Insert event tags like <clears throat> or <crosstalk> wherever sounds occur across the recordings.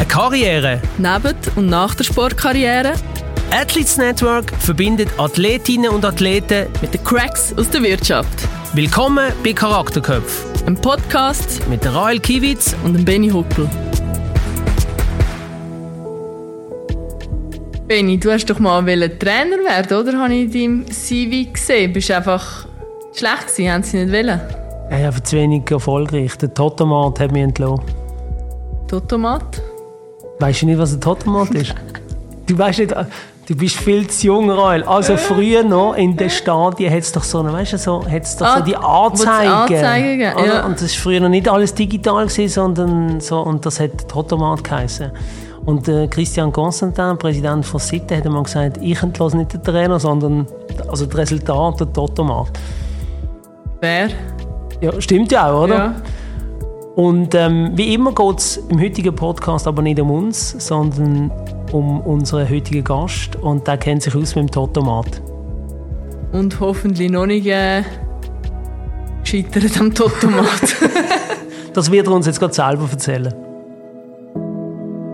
Eine Karriere. Neben und nach der Sportkarriere. Athletes Network verbindet Athletinnen und Athleten mit den Cracks aus der Wirtschaft. Willkommen bei Charakterköpf. Ein Podcast mit Rael Kiewitz und dem Benny Huckel. Benny, du hast doch mal Trainer werden, oder? Habe ich in deinem CV gesehen. Bist du einfach schlecht gewesen? Haben sie nicht wollen? Ja, aber zu wenig erfolgreich. Der Totomat hat mich entlassen. Totomat? Weißt du nicht, was ein Totomat ist? du weißt nicht, du bist viel zu jung, Rael. Also früher noch in den Stadien hat es doch so, eine, weißt du, so, hat's doch ah, so die Anzeigen. Anzeigen ja. Und das war früher noch nicht alles digital, gewesen, sondern so, und das hat Totomat geheißen. Und äh, Christian Constantin, Präsident von Sitte, hat einmal gesagt, ich entlasse nicht den Trainer, sondern also das Resultat, der Totomat. Wer? Ja, stimmt ja auch, oder? Ja. Und ähm, wie immer geht es im heutigen Podcast aber nicht um uns, sondern um unseren heutigen Gast. Und der kennt sich aus mit dem Totomat. Und hoffentlich noch nicht äh, gescheitert am Totomat. <laughs> <laughs> das wird er uns jetzt gerade selber erzählen.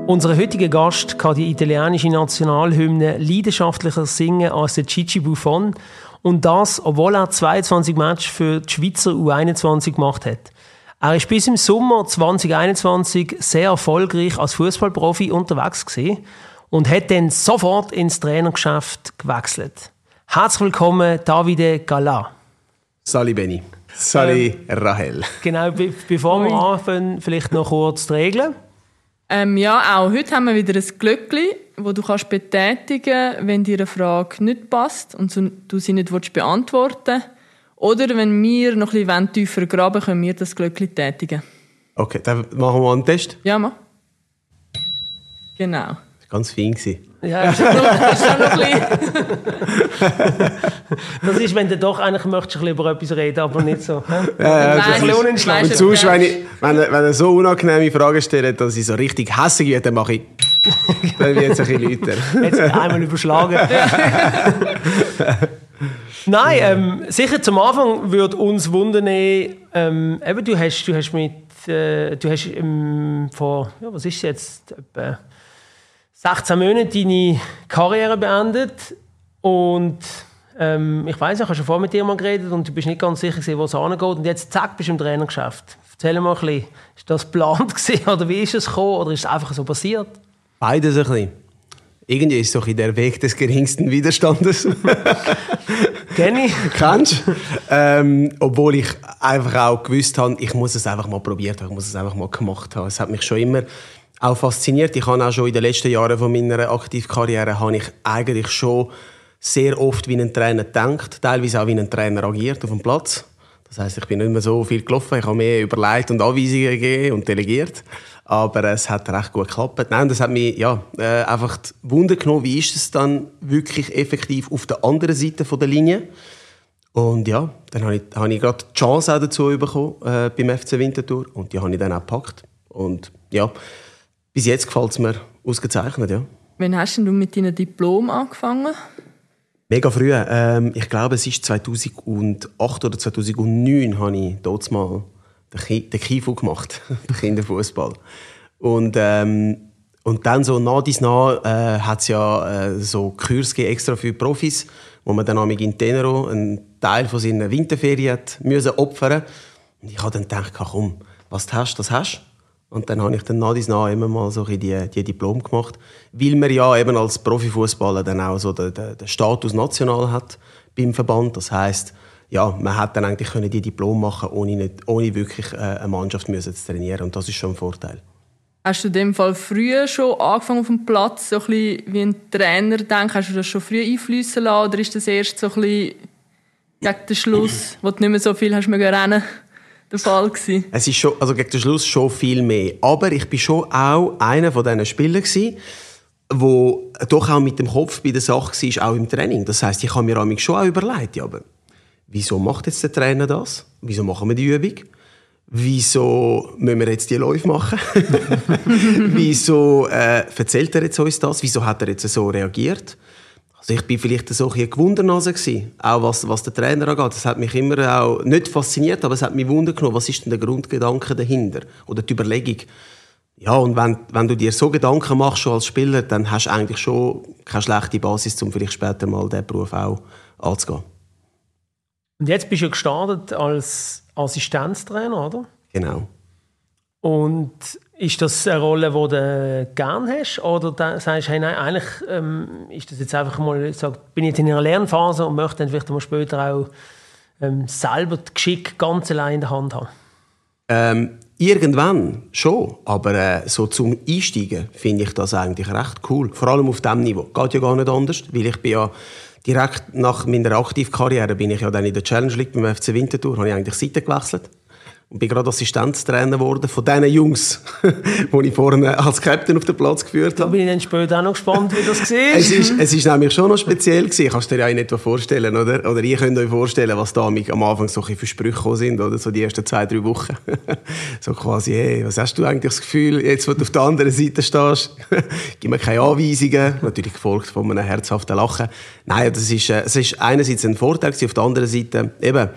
Unser heutiger Gast kann die italienische Nationalhymne leidenschaftlicher singen als der Gigi Buffon und das, obwohl er 22 Matches für die Schweizer U21 gemacht hat. Er ist bis im Sommer 2021 sehr erfolgreich als Fußballprofi unterwegs gewesen und hat dann sofort ins Trainergeschäft gewechselt. Herzlich willkommen, Davide Gala. Sali Benny. Sali ähm, Rahel. Genau, be bevor wir anfangen, vielleicht noch kurz die Regeln. Ähm, ja, auch heute haben wir wieder ein Glöckchen, wo du kannst betätigen wenn dir eine Frage nicht passt und du sie nicht willst beantworten Oder wenn wir noch ein bisschen tiefer graben können wir das Glöckchen tätigen. Okay, dann machen wir einen Test. Ja, mach. Genau. Das war ganz fein. Ja, <laughs> das ist schon noch ein Das ist, wenn du doch eigentlich möchtest, ein über etwas reden, aber nicht so. Ja, ja, das ist unentschlossen. Und sonst, wenn, ich, wenn, wenn er so unangenehme Fragen stellt, dass ich so richtig hässlich werde, dann mache ich... <laughs> dann wird es ein bisschen lauter. Jetzt einmal überschlagen. <laughs> Nein, ähm, sicher zum Anfang würde uns wundern, ähm, eben, du hast, du hast mit, äh, du hast ähm, vor, ja, was ist jetzt, etwa 16 Monate deine Karriere beendet und ähm, ich weiß, ich habe schon vorher mit dir mal geredet und du bist nicht ganz sicher, wo es angeht und jetzt zack, bist du im Trainergeschäft. Erzähl mal ein bisschen, ist das geplant <laughs> oder wie ist es gekommen oder ist es einfach so passiert? Beides ein bisschen. Irgendwie ist es doch in der Weg des geringsten Widerstandes. <laughs> Ich. Kennst ähm, Obwohl ich einfach auch gewusst habe, ich muss es einfach mal probiert haben, ich muss es einfach mal gemacht haben. Es hat mich schon immer auch fasziniert. Ich habe auch schon in den letzten Jahren von meiner Aktivkarriere habe ich eigentlich schon sehr oft wie ein Trainer denkt, teilweise auch wie ein Trainer agiert auf dem Platz. Das heißt, ich bin nicht mehr so viel gelaufen, ich habe mehr überlegt und Anweisungen gegeben und delegiert. Aber es hat recht gut geklappt. Nein, das hat mich ja, äh, einfach Wunder genommen, wie ist es dann wirklich effektiv auf der anderen Seite von der Linie. Und ja, dann habe ich, habe ich gerade die Chance auch dazu bekommen äh, beim FC Winterthur und die habe ich dann auch gepackt. Und ja, bis jetzt gefällt es mir ausgezeichnet, ja. Wann hast du mit deinem Diplom angefangen? Mega früh. Ähm, ich glaube, es ist 2008 oder 2009 habe ich dort mal den, Kifu gemacht, <laughs> den Kinderfußball. Und, ähm, und dann so nach dies nach äh, hat es ja äh, so Kurse extra für Profis, wo man dann in Tenero einen Teil von seiner Winterferien hat müssen opfern. Und ich habe dann gedacht, komm, was du hast, das hast. Und dann habe ich dann nach dies nach immer mal so die, die Diplom gemacht, weil man ja eben als Profifußballer dann auch so den, den, den, Status national hat beim Verband. Das heißt, ja, man hat dann eigentlich können die Diplom machen, ohne, nicht, ohne wirklich äh, eine Mannschaft müssen zu trainieren. Und das ist schon ein Vorteil. Hast du in dem Fall früher schon angefangen auf dem Platz, so ein bisschen wie ein Trainer denkt? Hast du das schon früh einfließen lassen oder ist das erst so ein bisschen gegen den Schluss, <clears throat> wo du nicht mehr so viel hast rennen der Fall gewesen. Es ist schon, also gegen den Schluss schon viel mehr. Aber ich bin schon auch einer von diesen Spielern gewesen, wo doch auch mit dem Kopf bei der Sache war, auch im Training. Das heißt, ich habe mir schon auch überlegt, ja, aber wieso macht jetzt der Trainer das? Wieso machen wir die Übung? Wieso müssen wir jetzt die Läufe machen? <laughs> Wieso äh, erzählt er jetzt uns das? Wieso hat er jetzt so reagiert? Also ich bin vielleicht so ein Gewundernase gewesen, auch was, was der Trainer angeht. Das hat mich immer auch nicht fasziniert, aber es hat mich wundern genommen, was ist denn der Grundgedanke dahinter oder die Überlegung. Ja, und wenn, wenn du dir so Gedanken machst schon als Spieler, dann hast du eigentlich schon keine schlechte Basis, um vielleicht später mal diesen Beruf auch anzugehen. Und jetzt bist du gestartet als Assistenztrainer, oder? Genau. Und ist das eine Rolle, die du gerne hast? Oder da sagst du, hey, nein, eigentlich ähm, ist das jetzt einfach mal, sag, bin jetzt in einer Lernphase und möchte dann vielleicht mal später auch ähm, selber das Geschick ganz allein in der Hand haben? Ähm, irgendwann schon, aber äh, so zum Einsteigen finde ich das eigentlich recht cool. Vor allem auf diesem Niveau. Geht ja gar nicht anders, weil ich bin ja direkt nach meiner Aktivkarriere bin ich ja dann in der Challenge League beim FC Winterthur, habe ich eigentlich Seite gewechselt und bin gerade Assistenztrainer geworden von diesen Jungs, <laughs> die ich vorne als Captain auf den Platz geführt habe. Da bin ich dann später auch noch gespannt, wie das <laughs> war. es, ist, es ist nämlich schon noch speziell gewesen. Kannst du dir ja in etwa vorstellen, oder? Oder ihr könnt euch vorstellen, was da am Anfang so für Sprüche sind, oder? So die ersten zwei, drei Wochen. <laughs> so quasi, hey, was hast du eigentlich das Gefühl, jetzt, wo du auf der anderen Seite stehst? Gib mir keine Anweisungen. Natürlich gefolgt von einem herzhaften Lachen. Nein, das ist, äh, es ist einerseits ein Vorteil gewesen, auf der anderen Seite eben,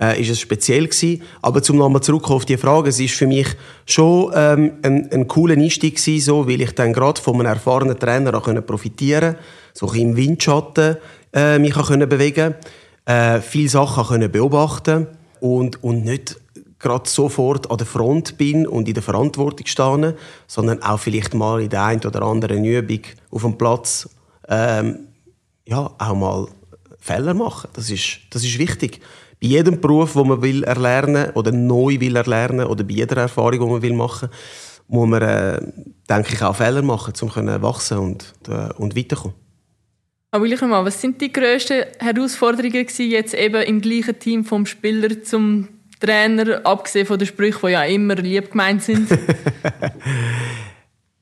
äh, ist es speziell gewesen. Aber zum nochmal zurück auf die Frage, es ist für mich schon ähm, ein, ein cooler Einstieg gewesen, so, weil ich dann gerade von einem erfahrenen Trainer auch profitieren so ein im Windschatten äh, mich auch können bewegen äh, viele Sachen können beobachten und, und nicht gerade sofort an der Front bin und in der Verantwortung stehe, sondern auch vielleicht mal in der einen oder anderen Übung auf dem Platz ähm, ja, auch mal Fehler machen. Das ist, das ist wichtig bei jedem Beruf, den man will erlernen oder neu will erlernen oder bei jeder Erfahrung, die man will machen, muss man, äh, denke ich, auch Fehler machen, um zu wachsen und, äh, und weiterkommen. Aber ich mal, was sind die grössten Herausforderungen gewesen, jetzt eben im gleichen Team vom Spieler zum Trainer, abgesehen von den Sprüchen, die ja immer lieb gemeint sind? <laughs>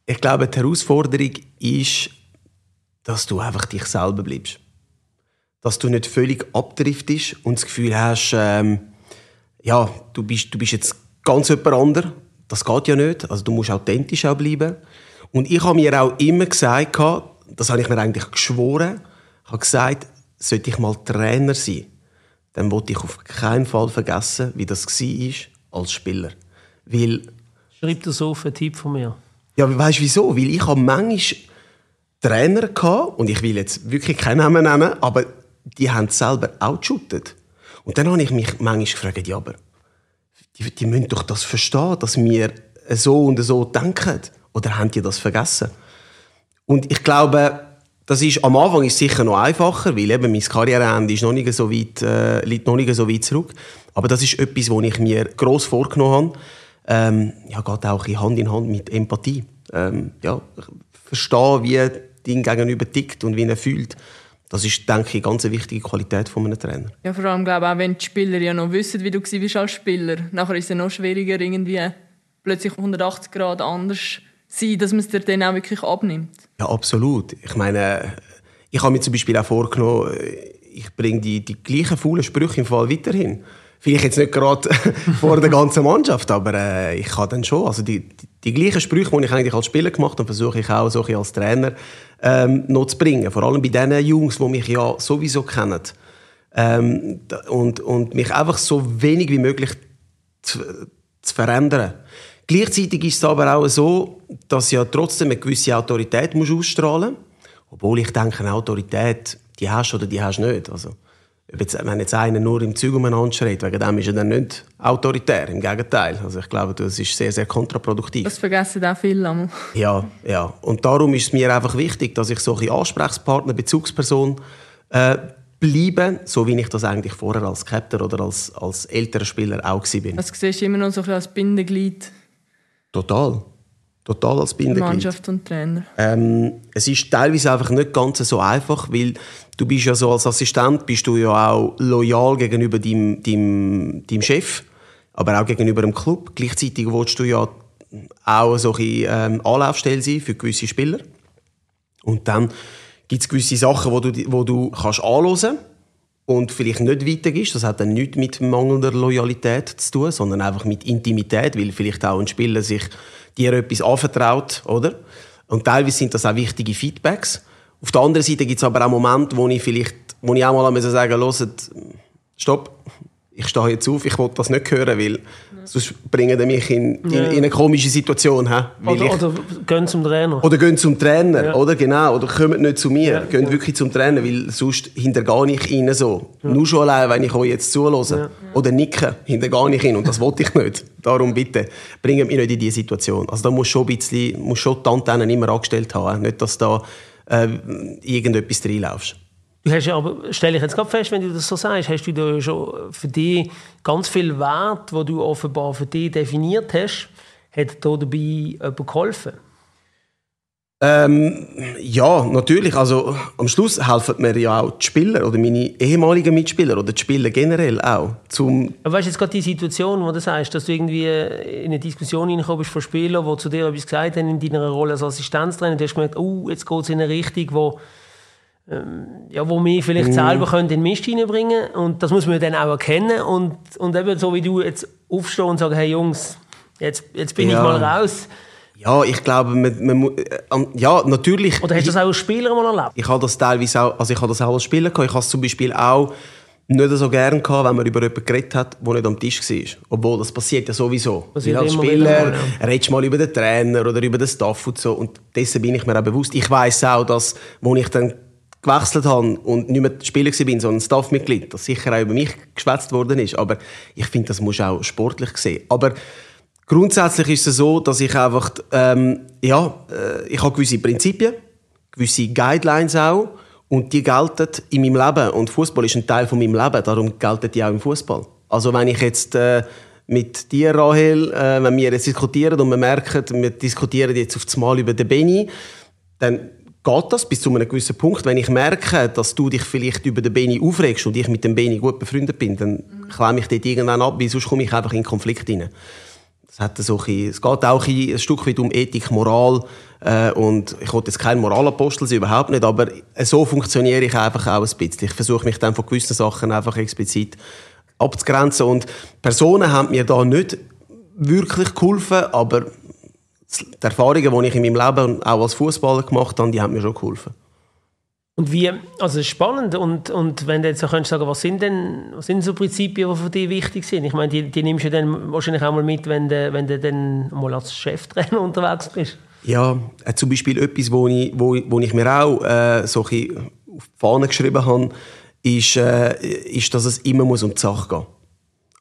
ich glaube, die Herausforderung ist, dass du einfach dich selber bleibst dass du nicht völlig abdriftest und das Gefühl hast, ähm, ja, du bist, du bist jetzt ganz jemand anderes. Das geht ja nicht. Also du musst authentisch auch bleiben. Und ich habe mir auch immer gesagt, das habe ich mir eigentlich geschworen, ich habe gesagt, sollte ich mal Trainer sein, dann wollte ich auf keinen Fall vergessen, wie das war als Spieler. Weil, Schreib das auf, einen Tipp von mir. Ja, weißt du wieso? Weil ich habe manchmal Trainer gehabt, und ich will jetzt wirklich keinen Namen nennen, aber die haben selber auch geshootet. Und dann habe ich mich manchmal gefragt, ja, aber die, die müssen doch das verstehen, dass wir so und so denken. Oder haben die das vergessen? Und ich glaube, das ist, am Anfang ist es sicher noch einfacher, weil eben mein Karriereende ist noch nicht so weit, äh, liegt noch nicht so weit zurück. Aber das ist etwas, was ich mir gross vorgenommen habe. Ähm, ja, geht auch Hand in Hand mit Empathie. Ähm, ja, verstehen, wie dein Gegenüber tickt und wie er fühlt. Das ist, denke ich, eine ganz wichtige Qualität von einem Trainer. Ja, vor allem glaube ich, auch wenn die Spieler ja noch wissen, wie du warst als Spieler. Nachher ist es noch schwieriger, irgendwie plötzlich 180 Grad anders sein, dass man es dir dann auch wirklich abnimmt. Ja, absolut. Ich meine, ich habe mir zum Beispiel auch vorgenommen, ich bringe die, die gleichen faulen Sprüche im Fall weiterhin. Vielleicht jetzt nicht gerade <laughs> vor der ganzen Mannschaft, aber äh, ich kann dann schon. Also die, die, die, gleichen Sprüche, die ich eigentlich als Spieler gemacht habe, versuche ich auch so als Trainer ähm, noch zu bringen. Vor allem bei den Jungs, die mich ja sowieso kennen. Ähm, und, und mich einfach so wenig wie möglich zu, zu verändern. Gleichzeitig ist es aber auch so, dass ja trotzdem eine gewisse Autorität muss ausstrahlen muss. Obwohl ich denke, eine Autorität, die hast du oder die hast du nicht. Also, wenn jetzt einer nur im Zug umeinander schreit, wegen dem ist er dann nicht autoritär, im Gegenteil. Also ich glaube, das ist sehr, sehr kontraproduktiv. Das vergessen auch viele. Ja, ja. Und darum ist es mir einfach wichtig, dass ich solche Ansprechpartner, Bezugsperson äh, bleibe, so wie ich das eigentlich vorher als Captain oder als, als älterer Spieler auch war. Das siehst du immer noch so ein als Bindeglied. Total. Total als Bindeglied. Mannschaft und Trainer. Ähm, es ist teilweise einfach nicht ganz so einfach, weil du bist ja so als Assistent bist du ja auch loyal gegenüber deinem, deinem, deinem Chef, aber auch gegenüber dem Club. Gleichzeitig willst du ja auch so eine ähm, Anlaufstelle sein für gewisse Spieler. Und dann gibt es gewisse Sachen, wo du, wo du kannst anhören und vielleicht nicht weitergibst. Das hat dann nichts mit mangelnder Loyalität zu tun, sondern einfach mit Intimität, weil vielleicht auch ein Spieler sich dir etwas anvertraut, oder? Und teilweise sind das auch wichtige Feedbacks. Auf der anderen Seite gibt es aber auch Momente, wo ich vielleicht, wo ich auch mal sagen muss, stopp, ich stehe jetzt auf, ich will das nicht hören, weil sonst bringen die mich in, in, in eine komische Situation. He? Oder, ich, oder gehen zum Trainer. oder gehen zum Trainer, Ja. oder genau, oder kommen nicht zu mir, Ja, gehen genau. wirklich zum Trainer, weil sonst hintergehe ich ihnen so. Nur schon allein, wenn ich euch jetzt zuhöre oder nicke, hintergehe ich ihn und das wollte ich nicht. Darum bitte, bringt mich nicht in diese Situation. Also da muss schon ein bisschen, muss schon die Antennen immer angestellt haben, nicht, dass da äh, irgendetwas reinlaufst. Du hast ja aber, stelle ich jetzt gerade fest, wenn du das so sagst, hast du da schon für dich ganz viel Wert, wo du offenbar für dich definiert hast, hat da dabei jemand geholfen? Ähm, ja, natürlich. Also am Schluss helfen mir ja auch die Spieler oder meine ehemaligen Mitspieler oder die Spieler generell auch. Zum, Aber weißt du jetzt gerade die Situation, wo du sagst, dass du irgendwie in eine Diskussion hineingekommen bist von Spielern, die zu dir etwas gesagt haben in deiner Rolle als Assistenztrainer, du hast gemerkt, oh, jetzt geht es in eine Richtung, wo, ja, wo wir vielleicht selber können in den Mist hineinbringen und das muss man dann auch erkennen und, und eben so wie du jetzt aufstehen und sagen, hey Jungs, jetzt, jetzt bin Ja. ich mal raus. ja, ich glaube, man, man, äh, ja, natürlich. Oder hast du das auch als Spieler mal erlebt? Ich habe das teilweise auch, also ich habe das auch als Spieler gehabt. Ich habe es zum Beispiel auch nicht so gerne gehabt, wenn man über jemanden geredet hat, der nicht am Tisch war. Obwohl, das passiert ja sowieso. Passiert als Spieler mal, ja. redest mal über den Trainer oder über den Staff und so. Und dessen bin ich mir auch bewusst. Ich weiß auch, dass, wo ich dann gewechselt habe und nicht mehr Spieler war, sondern Staffmitglied, dass sicher auch über mich geschwätzt worden ist. Aber ich finde, das muss auch sportlich sehen. Aber grundsätzlich ist es so, dass ich einfach, ähm, ja, äh, ich habe gewisse Prinzipien, gewisse Guidelines auch und die gelten in meinem Leben und Fußball ist ein Teil von meinem Leben, darum gelten die auch im Fußball. Also wenn ich jetzt äh, mit dir, Rahel, äh, wenn wir jetzt diskutieren und wir merken, wir diskutieren jetzt auf das Mal über den Benny, dann geht das bis zu einem gewissen Punkt. Wenn ich merke, dass du dich vielleicht über den Benny aufregst und ich mit dem Benny gut befreundet bin, dann klemme ich dort irgendwann ab, weil sonst komme ich einfach in Konflikt rein. Es, hat so bisschen- es geht auch ein, ein Stück weit um Ethik, Moral. Äh, und ich will jetzt kein Moralapostel sein, überhaupt nicht. Aber so funktioniere ich einfach auch ein bisschen. Ich versuche mich dann von gewissen Sachen einfach explizit abzugrenzen. Und Personen haben mir da nicht wirklich geholfen, aber die Erfahrungen, die ich in meinem Leben auch als Fußballer gemacht habe, die haben mir schon geholfen. Und wie, also es ist spannend und, und wenn du jetzt so könntest sagen, was sind denn, was sind so Prinzipien, die für dich wichtig sind? Ich meine, die, die nimmst du dann wahrscheinlich auch mal mit, wenn du, wenn du dann mal als Cheftrainer <laughs> unterwegs bist. Ja, äh, zum Beispiel etwas, wo ich, wo, wo ich mir auch äh, so auf die Fahne geschrieben habe, ist, äh, ist, dass es immer muss um die Sache gehen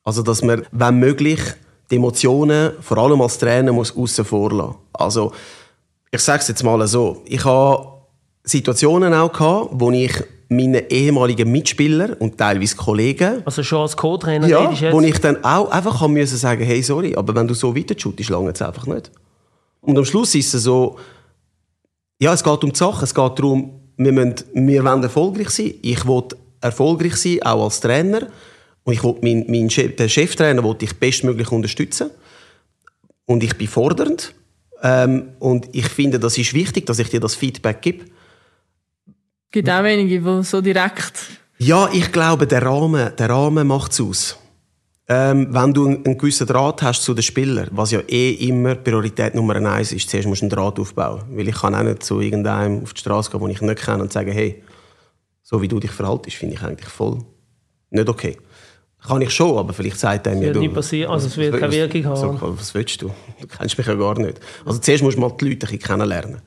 Also, dass man, wenn möglich, die Emotionen, vor allem als Trainer, muss aussen vor lassen. Also, ich sage es jetzt mal so. Ich habe Situationen auch gehabt, wo ich meinen ehemaligen Mitspielern und teilweise Kollegen Also schon als Co-Trainer ja, wo ich dann auch einfach haben müssen sagen, hey, sorry, aber wenn du so weiter shootest, lange es einfach nicht. Und am Schluss ist es so, ja, es geht um die Sache, es geht darum, wir, müssen, wir wollen erfolgreich sein. Ich will erfolgreich sein, auch als Trainer. Und ich will meinen, meinen Chef, den Cheftrainer will ich bestmöglich unterstützen. Und ich bin fordernd. Ähm, und ich finde, das ist wichtig, dass ich dir das Feedback gebe. Es gibt auch wenige, die so direkt. Ja, ich glaube, der Rahmen, der Rahmen macht es aus. Ähm, wenn du einen, einen gewissen Draht hast zu den Spielern, was ja eh immer Priorität Nummer eins ist, zuerst musst du einen Draht aufbauen. Weil ich kann auch nicht zu irgendeinem auf die Straße gehen, den ich nicht kenne und sagen, hey, so wie du dich verhaltest, finde ich eigentlich voll nicht okay. Kann ich schon, aber vielleicht sagt mir, wird du... nicht passieren, also es wird keine Wirkung haben. So, was willst du? Du kennst mich ja gar nicht. Also zuerst musst du mal die Leute ein kennenlernen.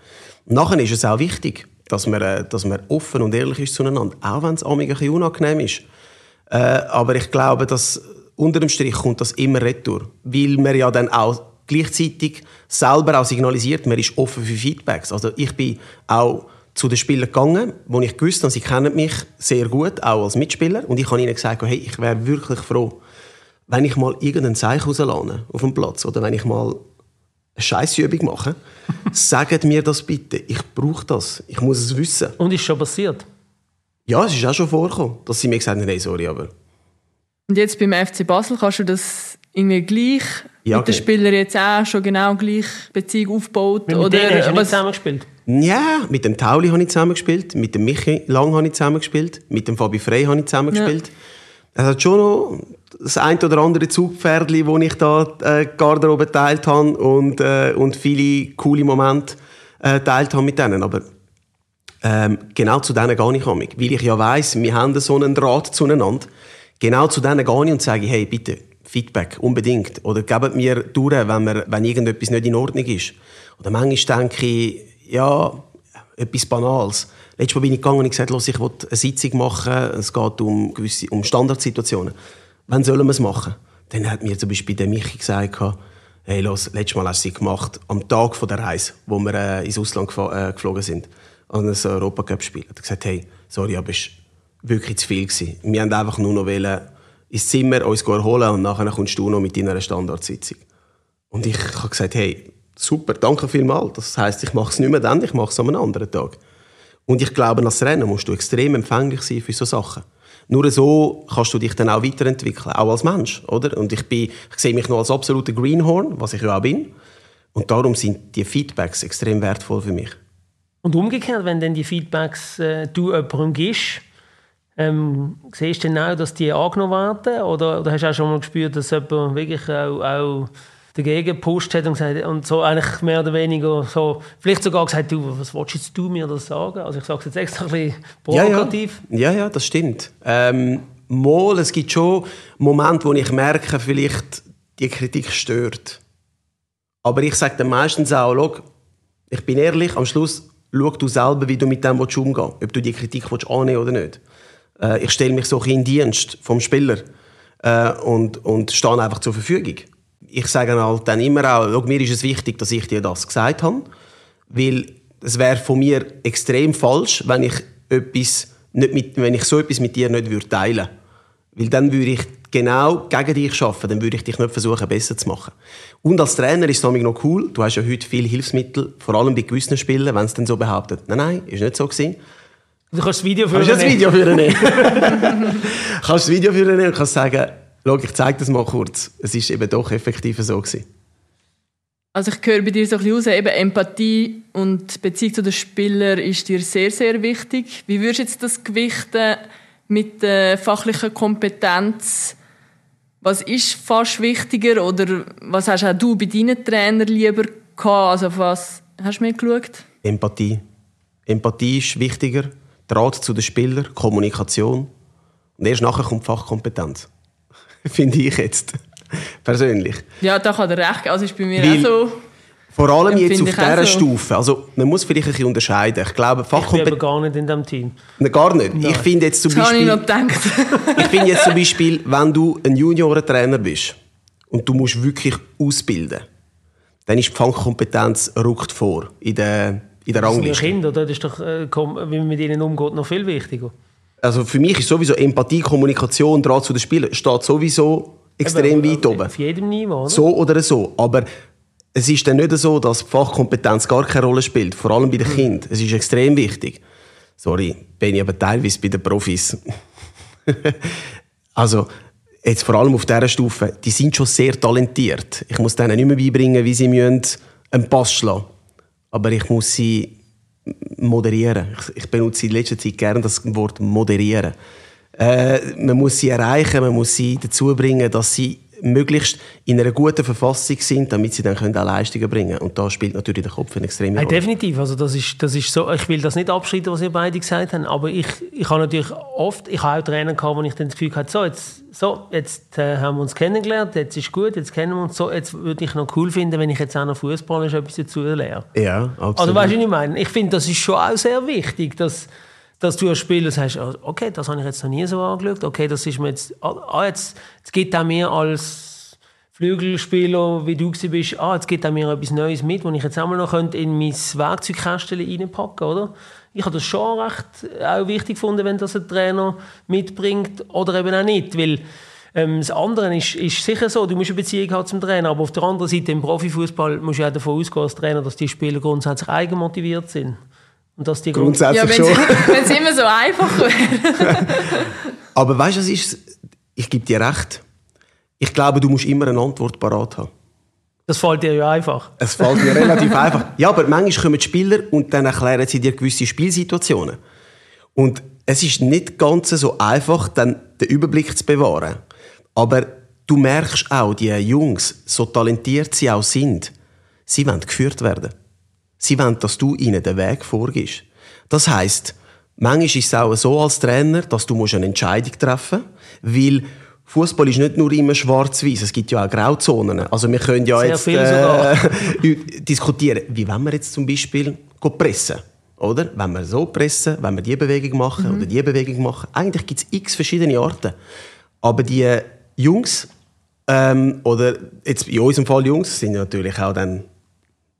Nachher ist es auch wichtig, dass man, äh, dass man offen und ehrlich ist zueinander, auch wenn es ein bisschen unangenehm ist. Äh, aber ich glaube, dass unter dem Strich kommt das immer retour, weil man ja dann auch gleichzeitig selber auch signalisiert, man ist offen für Feedbacks. Also ich bin auch zu den Spielern gegangen, wo ich gewusst habe, sie kennen mich sehr gut, auch als Mitspieler, und ich habe ihnen gesagt, hey, ich wäre wirklich froh, wenn ich mal irgendeinen Zeichen rauslade auf dem Platz oder wenn ich mal eine Scheissübung mache, <laughs> sagt mir das bitte. Ich brauche das. Ich muss es wissen. Und ist schon passiert. Ja, es ist auch schon vorgekommen, dass sie mir gesagt haben, hey, sorry, aber Und jetzt beim FC Basel kannst du das irgendwie gleich Ja, mit den. Spielern jetzt auch schon genau gleich Beziehung aufgebaut? Mit oder denen hast du nicht was? zusammengespielt. Ja, mit dem Tauli habe ich zusammengespielt, mit dem Michi Lang habe ich zusammengespielt, mit dem Fabi Frey habe ich zusammengespielt. Es hat schon noch das ein oder andere Zugpferdli, wo ich da äh, Garderobe geteilt habe und, äh, und viele coole Momente äh, geteilt habe mit denen. Aber ähm, genau zu denen gehe ich amig. Weil ich ja weiss, wir haben so einen Draht zueinander. Genau zu denen gehe ich und sage, hey, bitte, Feedback, unbedingt. Oder gebt mir durch, wenn, wir, wenn irgendetwas nicht in Ordnung ist. Oder manchmal denke ich, ja, etwas Banales. Letztes Mal bin ich gegangen und ich gesagt, los, ich will eine Sitzung machen, es geht um, gewisse, um Standardsituationen. Wann sollen wir es machen? Dann hat mir zum Beispiel der Michi gesagt, hey, los, letztes Mal hast du sie gemacht, am Tag der Reise, wo wir äh, ins Ausland äh, geflogen sind, an ein Europacup-Spiel. Er hat gesagt, hey, sorry, aber es war wirklich zu viel. Gewesen. Wir wollten einfach nur noch wollen, ins Zimmer uns erholen und nachher kommst du noch mit deiner Standardsitzung. Und ich habe gesagt, hey, super, danke vielmals. Das heisst, ich mache es nicht mehr dann, ich mache es an einem anderen Tag. Und ich glaube, als Trainer musst du extrem empfänglich sein für solche Sachen. Nur so kannst du dich dann auch weiterentwickeln, auch als Mensch, oder? Und ich, bin, ich sehe mich noch als absoluter Greenhorn, was ich ja auch bin. Und darum sind die Feedbacks extrem wertvoll für mich. Und umgekehrt, wenn dann die Feedbacks äh, du jemandem gibst, ähm, siehst du dann auch, dass die angenommen werden? Oder, oder hast du auch schon mal gespürt, dass jemand wirklich auch, auch dagegen gepusht hat und, gesagt, und so eigentlich mehr oder weniger so, vielleicht sogar gesagt, du, was willst du mir das sagen? Also ich sage es jetzt extra ein bisschen provokativ. Ja, ja, ja, ja das stimmt. Ähm, mal, es gibt schon Momente, wo ich merke, vielleicht die Kritik stört. Aber ich sage dann meistens auch, schau, ich bin ehrlich, am Schluss schau du selber, wie du mit dem umgehen willst, ob du die Kritik annehmen willst oder nicht. Äh, ich stelle mich so in Dienst vom Spieler äh, und, und stehe einfach zur Verfügung ich sage halt dann immer auch, mir ist es wichtig, dass ich dir das gesagt habe, weil es wäre von mir extrem falsch, wenn ich etwas nicht mit, wenn ich so etwas mit dir nicht würde teilen weil dann würde ich genau gegen dich arbeiten, dann würde ich dich nicht versuchen, besser zu machen. Und als Trainer ist es noch cool, du hast ja heute viele Hilfsmittel, vor allem bei gewissen Spielen, wenn es dann so behauptet. Nein, nein, ist nicht so gewesen. Du kannst das Video führen. Kannst das Video führen kannst das Video führen und kannst sagen, Schau, ich zeige das mal kurz. Es ist eben doch effektiv so gewesen. Also ich höre bei dir so ein bisschen raus, eben Empathie und Beziehung zu den Spielern ist dir sehr, sehr wichtig. Wie würdest du jetzt das gewichten mit der fachlichen Kompetenz? Was ist fast wichtiger oder was hast auch du bei deinen Trainern lieber gehabt? Also auf was hast du mir geschaut? Empathie. Empathie ist wichtiger. Draht zu den Spielern, Kommunikation. Und erst nachher kommt Fachkompetenz. <laughs> finde ich jetzt. <laughs> Persönlich. Ja, da hat er recht. Also ist bei mir Weil, auch so. Vor allem jetzt auf dieser so. Stufe. Also, man muss vielleicht ein bisschen unterscheiden. Ich glaube, Fachkompetenz... Ich bin gar nicht in diesem Team. Nein, gar nicht. Nein. Ich finde jetzt zum das Beispiel... ich noch gedacht. <laughs> ich finde jetzt zum Beispiel, wenn du ein Juniorentrainer bist und du musst wirklich ausbilden, dann ist die Fachkompetenz rückt vor in der, in der Rangliste. Das sind Kinder, oder? Das ist doch, äh, wie man mit ihnen umgeht, noch viel wichtiger also für mich ist sowieso Empathie, Kommunikation, Draht zu den Spielern, steht sowieso extrem Aber, weit oben. Auf jedem Niveau, oder? So oder so. Aber es ist dann nicht so, dass Fachkompetenz gar keine Rolle spielt, vor allem bei den mhm. Kindern. Es ist extrem wichtig. Sorry, bin ich aber teilweise bei den Profis. <laughs> also, jetzt vor allem auf dieser Stufe, die sind schon sehr talentiert. Ich muss denen nicht mehr beibringen, wie sie einen Pass schlagen müssen. Aber ich muss sie moderieren. Ich, ich benutze in letzter Zeit gerne das Wort moderieren. Äh, man muss sie erreichen, man muss sie dazu bringen, dass sie möglichst in einer guten Verfassung sind, damit sie dann können auch Leistungen bringen können. Und da spielt natürlich der Kopf eine extreme Rolle. Hey, definitiv. Also das ist, das ist so, ich will das nicht abschreiten, was ihr beide gesagt habt, aber ich, ich habe natürlich oft, ich habe auch Trainer gehabt, wo ich dann das Gefühl hatte, so, jetzt, so, jetzt äh, haben wir uns kennengelernt, jetzt ist gut, jetzt kennen wir uns so, jetzt würde ich noch cool finden, wenn ich jetzt auch noch Fußball etwas dazu lerne. Ja, absolut. Also weißt du, was ich meine? Ich finde, das ist schon auch sehr wichtig, dass dass du als Spieler sagst, ah, okay, das habe ich jetzt noch nie so angeschaut, okay, das ist mir jetzt, ah, ah jetzt, jetzt gibt er mir als Flügelspieler, wie du bist, ah, jetzt gibt er mir etwas Neues mit, was ich jetzt einmal noch in mein Werkzeugkästchen reinpacken oder? Ich habe das schon recht auch wichtig gefunden, wenn das ein Trainer mitbringt oder eben auch nicht, weil ähm, das andere ist, ist sicher so, du musst eine Beziehung haben zum Trainer, aber auf der anderen Seite im Profifußball musst du auch davon ausgehen als Trainer, dass die Spieler grundsätzlich eigenmotiviert sind. Und dass die Grundsätzlich ja, <laughs> Wenn es immer so einfach wäre. <laughs> Aber weißt du, was ist? Ich gebe dir recht. Ich glaube, du musst immer eine Antwort parat haben. Das fällt dir ja einfach. Es fällt dir relativ <laughs> einfach. Ja, aber manchmal kommen die Spieler und dann erklären sie dir gewisse Spielsituationen. Und es ist nicht ganz so einfach, dann den Überblick zu bewahren. Aber du merkst auch, die Jungs, so talentiert sie auch sind, sie wollen geführt werden. Sie wollen, dass du ihnen den Weg vorgibst. Das heißt, manchmal ist es auch so als Trainer, dass du eine Entscheidung treffen musst, weil Fußball ist nicht nur immer schwarz-weiß, es gibt ja auch Grauzonen. Also wir können ja Sehr jetzt äh, <laughs> diskutieren, wie wollen wir jetzt zum Beispiel pressen? Oder? Wenn wir so pressen, wenn wir die Bewegung machen Mhm. oder die Bewegung machen. Eigentlich gibt es x verschiedene Arten. Aber die Jungs, ähm, oder jetzt in unserem Fall Jungs, sind natürlich auch dann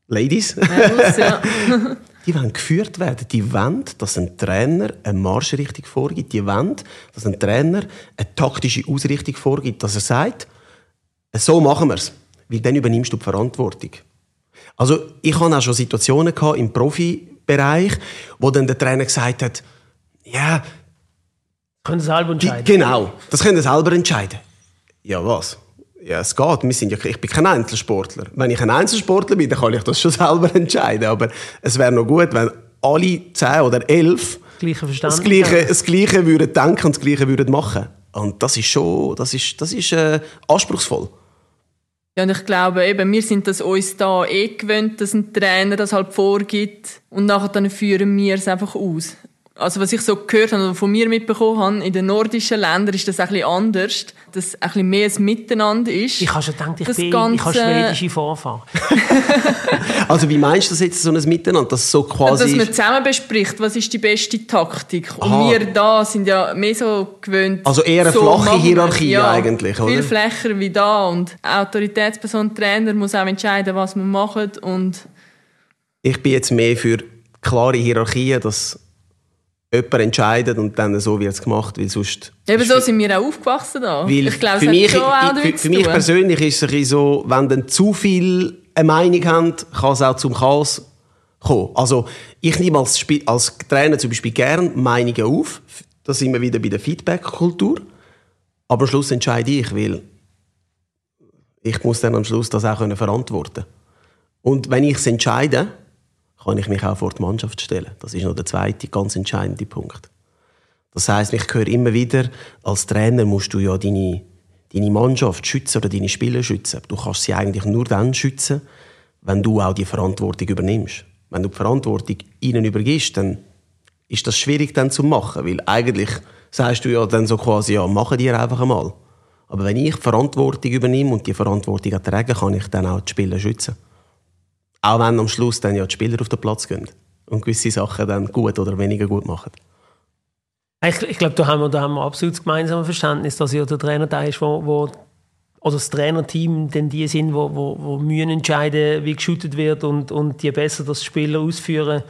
Ladies, Mädels, ja. <laughs> die wollen geführt werden. Die wollen, dass ein Trainer eine Marschrichtung vorgibt. Die wollen, dass ein Trainer eine taktische Ausrichtung vorgibt. Dass er sagt, so machen wir es. Weil dann übernimmst du die Verantwortung. Also ich hatte auch schon Situationen gehabt im Profibereich, wo dann der Trainer gesagt hat, ja, Können Sie selber die, entscheiden. genau, das können Sie selber entscheiden. Ja, was? Ja, es geht. Wir sind ja, ich bin kein Einzelsportler. Wenn ich ein Einzelsportler bin, dann kann ich das schon <laughs> selber entscheiden. Aber es wäre noch gut, wenn alle zehn oder elf Das gleiche das Gleiche, das Gleiche würden denken und das Gleiche würden machen. Und das ist schon, das ist, das ist äh, anspruchsvoll. Ja, und ich glaube eben, wir sind das uns da eh gewöhnt, dass ein Trainer das halt vorgibt und nachher dann führen wir es einfach aus. Also was ich so gehört habe oder von mir mitbekommen habe, in den nordischen Ländern ist das ein bisschen anders, dass ein bisschen mehr ein Miteinander ist. Ich habe schon gedacht, ich Das bin ich Ganze- habe schwedische Vorfahren. <laughs> Also wie meinst du das jetzt, so ein Miteinander? Dass so quasi... dass man zusammen bespricht, was ist die beste Taktik. Aha. Und wir da sind ja mehr so gewöhnt. Also eher eine so flache. Hierarchie ja, eigentlich, oder? Viel flächer wie da. Und Autoritätsperson, Trainer muss auch entscheiden, was wir machen. Und Ich bin jetzt mehr für klare Hierarchien, dass jemand entscheidet und dann so wird es gemacht, weil sonst... eben so sind wir auch aufgewachsen da. Ich glaube, für mich, schon auch für, für mich persönlich ist es so, wenn dann zu viel eine Meinung haben, kann es auch zum Chaos kommen. Also ich nehme als, als Trainer zum Beispiel gerne Meinungen auf. Da sind wir wieder bei der Feedback-Kultur. Aber am Schluss entscheide ich, weil ich muss dann am Schluss das auch können verantworten Und wenn ich es entscheide, kann ich mich auch vor die Mannschaft stellen. Das ist noch der zweite ganz entscheidende Punkt. Das heißt, ich höre immer wieder, als Trainer musst du ja deine, deine Mannschaft schützen oder deine Spieler schützen. Du kannst sie eigentlich nur dann schützen, wenn du auch die Verantwortung übernimmst. Wenn du die Verantwortung ihnen übergibst, dann ist das schwierig dann zu machen, weil eigentlich sagst du ja dann so quasi, ja, machen die einfach einmal. Aber wenn ich die Verantwortung übernehme und die Verantwortung ertrage, kann ich dann auch die Spieler schützen. Auch wenn am Schluss dann ja die Spieler auf den Platz gehen und gewisse Sachen dann gut oder weniger gut machen. Ich, ich glaube, da haben wir, da haben wir absolut das gemeinsame Verständnis, dass ja der Trainer da ist, wo, wo oder das Trainerteam denn die sind, wo, wo, wo müssen entscheiden, wie geschootet wird und, und je besser das Spieler ausführen,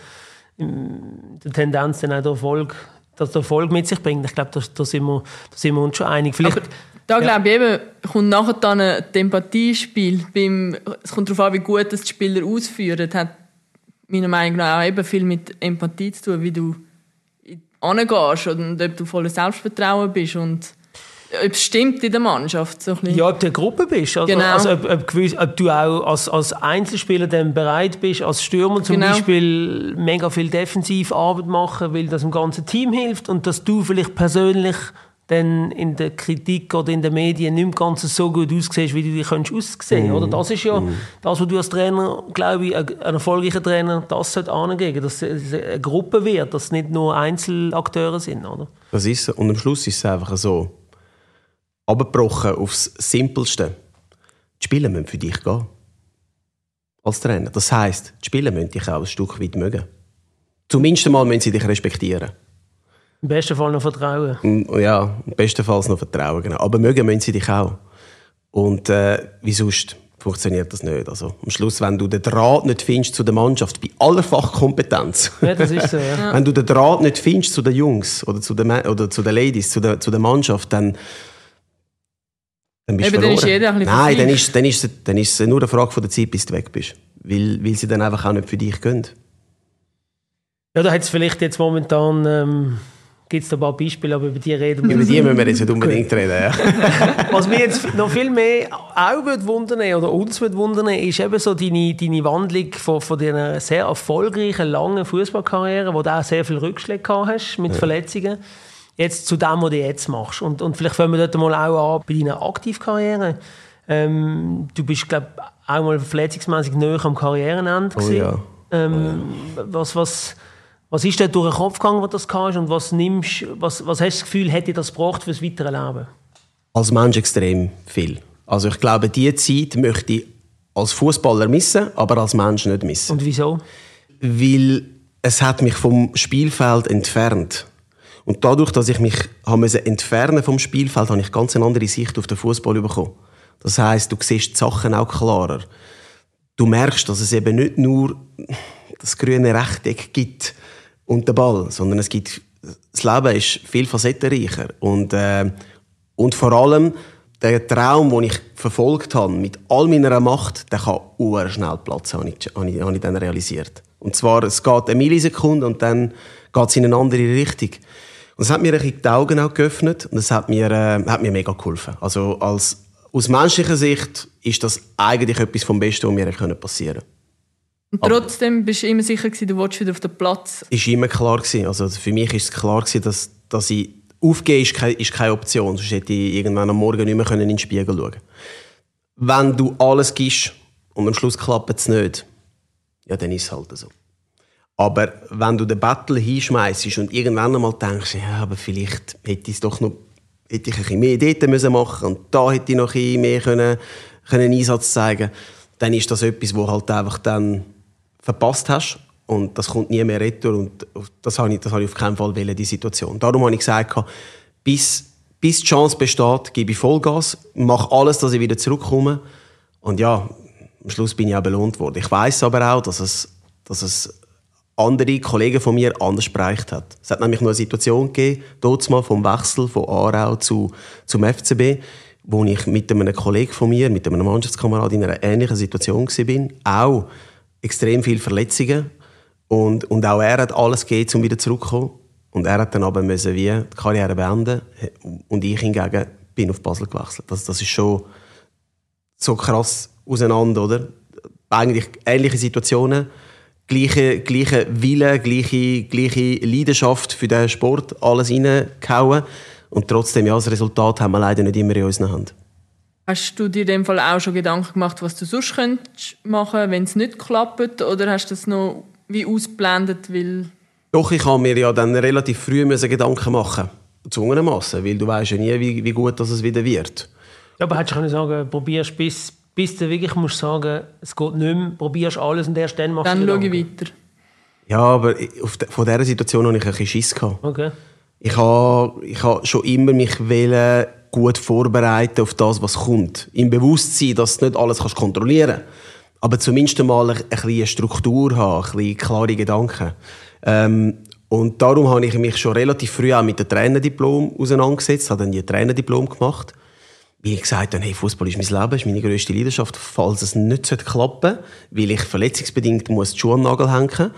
im- die Tendenz dann auch der Erfolg, dass der Erfolg mit sich bringt. Ich glaube, da, da, sind wir, da sind wir uns schon einig. Vielleicht, Aber da glaube ich eben, kommt nachher dann ein Empathiespiel. Beim, es kommt darauf an, wie gut das die Spieler ausführen. Hat meiner Meinung nach auch eben viel mit Empathie zu tun, wie du angehst und ob du voller Selbstvertrauen bist und ob es stimmt in der Mannschaft. So ein bisschen. Ja, ob du eine Gruppe bist. Also, Genau. also ob, ob, gewiss, ob du auch als, als Einzelspieler dann bereit bist, als Stürmer zum Genau. Beispiel mega viel Defensivarbeit machen, weil das dem ganzen Team hilft und dass du vielleicht persönlich dann in der Kritik oder in den Medien nicht mehr ganz so gut aussiehst, wie du dich könntest aussehen oder Das ist ja das, was du als Trainer, glaube ich, ein, erfolgreicher Trainer, das sollte angehen, dass es eine Gruppe wird, dass es nicht nur Einzelakteure sind, oder? Das ist. Und am Schluss ist es einfach so, abgebrochen aufs Simpelste. Die Spieler müssen für dich gehen. Als Trainer. Das heisst, die Spieler müssen dich auch ein Stück weit mögen. Zumindest einmal müssen sie dich respektieren. Im besten Fall noch Vertrauen. Mm, Ja, bestenfalls noch Vertrauen. Genau. Aber mögen müssen sie dich auch. Und äh, wie sonst funktioniert das nicht. Also, am Schluss, wenn du den Draht nicht findest zu der Mannschaft, bei aller Fachkompetenz, <laughs> Ja, das ist so, ja. <laughs> wenn du den Draht nicht findest zu den Jungs oder zu den, Ma- oder zu den Ladies, zu der, zu der Mannschaft, dann, dann bist du Eben, dann ist jeder ein bisschen Nein, dann ist, dann, ist, es- dann ist es nur eine Frage von der Zeit, bis du weg bist. Weil, weil sie dann einfach auch nicht für dich gehen. Ja, da hat es vielleicht jetzt momentan, ähm, gibt es da ein paar Beispiele, aber über die reden wir Über die müssen wir jetzt nicht unbedingt reden. Ja. <laughs> Was mich jetzt noch viel mehr auch würde wundern oder uns würde wundern, ist eben so deine, deine Wandlung von, von deiner sehr erfolgreichen, langen Fußballkarriere, wo du auch sehr viele Rückschläge gehabt hast mit Verletzungen, jetzt zu dem, was du jetzt machst. Und, und vielleicht fangen wir dort mal auch an bei deiner Aktivkarriere. Ähm, du bist, glaube ich, auch mal verletzungsmäßig näher am Karrierenende. gewesen. ja. Ähm, Was, was, was ist denn durch den Kopf gegangen, was das hast und was nimmst, was, was hast du das Gefühl, hätte das gebraucht fürs weitere Leben? Als Mensch extrem viel. Also ich glaube, diese Zeit möchte ich als Fußballer missen, aber als Mensch nicht missen. Und wieso? Weil es hat mich vom Spielfeld entfernt. Und dadurch, dass ich mich habe entfernen vom Spielfeld, habe ich ganz eine andere Sicht auf den Fußball bekommen. Das heißt, du siehst die Sachen auch klarer. Du merkst, dass es eben nicht nur das grüne Rechteck gibt und den Ball, sondern es gibt das Leben ist viel facettenreicher und äh, und vor allem der Traum, den ich verfolgt habe, mit all meiner Macht, der kann sehr schnell platzen, habe ich, habe ich, habe ich dann realisiert. Und zwar, es geht eine Millisekunde und dann geht es in eine andere Richtung. Und es hat mir ein bisschen die Augen auch geöffnet und es hat mir, äh, hat mir mega geholfen. Also als, aus menschlicher Sicht ist das eigentlich etwas vom Besten, was mir passieren konnte. Und trotzdem bist du immer sicher gewesen, du wolltest wieder auf den Platz? Ist immer klar gewesen. Also für mich ist es klar gewesen, dass, dass ich Aufgeben ist keine, ist keine Option, sonst hätte ich irgendwann am Morgen nicht mehr in den Spiegel schauen Wenn du alles gibst und am Schluss klappt es nicht, ja, dann ist es halt so. Aber wenn du den Battle hinschmeißt und irgendwann einmal denkst, ja, aber vielleicht hätte ich es doch noch hätte ich ein bisschen mehr dort müssen machen und da hätte ich noch ein bisschen mehr können, können Einsatz zeigen dann ist das etwas, wo halt einfach dann verpasst hast und das kommt nie mehr retour. Und das habe ich, das habe ich auf keinen Fall wollen, die Situation. Darum habe ich gesagt, bis, bis die Chance besteht, gebe ich Vollgas, mache alles, dass ich wieder zurückkomme. Und ja, am Schluss bin ich auch belohnt worden. Ich weiß aber auch, dass es, dass es andere Kollegen von mir anders bereicht hat. Es hat nämlich noch eine Situation gegeben, dort mal vom Wechsel von Aarau zu, zum FCB, wo ich mit einem Kollegen von mir, mit einem Mannschaftskamerad in einer ähnlichen Situation war. Auch extrem viele Verletzungen und, und auch er hat alles gegeben, um wieder zurückzukommen. Und er hat dann aber müssen wie die Karriere beenden. Und ich hingegen bin auf Basel gewechselt. Das, das ist schon so krass auseinander, oder? Eigentlich ähnliche Situationen, gleiche, gleiche Wille, gleiche, gleiche Leidenschaft für den Sport, alles reingehauen. Und trotzdem, ja, das Resultat haben wir leider nicht immer in unseren Händen. Hast du dir in dem Fall auch schon Gedanken gemacht, was du sonst könntest machen, wenn es nicht klappt? Oder hast du das noch wie ausblendet, weil... Doch, ich habe mir ja dann relativ früh müssen Gedanken machen gezwungenermaßen, weil du weißt ja nie, wie, wie gut das es wieder wird. Ja, aber hättest du können sagen, probierst bis, bis du wirklich musst sagen, es geht nicht mehr, probierst alles und erst dann machst dann du Dann schaue ich weiter. Ja, aber auf de, von dieser Situation habe ich ein bisschen Schiss gehabt. Okay. Ich habe, ich habe schon immer mich wollen, gut vorbereiten auf das, was kommt. Im Bewusstsein, dass du nicht alles kannst kontrollieren kannst aber zumindest ein eine Struktur haben, ein bisschen klare Gedanken. Ähm, und darum habe ich mich schon relativ früh auch mit dem Trainerdiplom auseinandergesetzt, habe dann die Trainerdiplom gemacht. Weil ich gesagt habe, hey, Fußball ist mein Leben, ist meine grösste Leidenschaft. Falls es nicht klappen sollte, weil ich verletzungsbedingt muss die Schuhe den Nagel hängen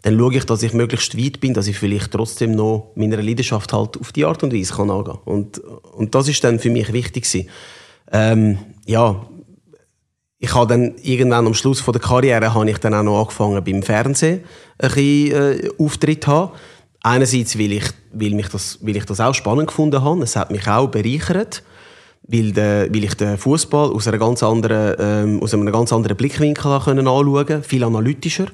dann schaue ich, dass ich möglichst weit bin, dass ich vielleicht trotzdem noch meiner Leidenschaft halt auf die Art und Weise kann angehen kann. Und, und das ist dann für mich wichtig Ähm, ja, ich habe dann irgendwann am Schluss der Karriere habe ich dann auch noch angefangen beim Fernsehen ein bisschen, äh, Auftritt haben. Einerseits, weil ich, weil, mich das, weil ich das auch spannend gefunden habe. Es hat mich auch bereichert, weil, de, weil ich den Fußball aus, einer ganz anderen, ähm, aus einem ganz anderen Blickwinkel anschauen konnte, viel analytischer,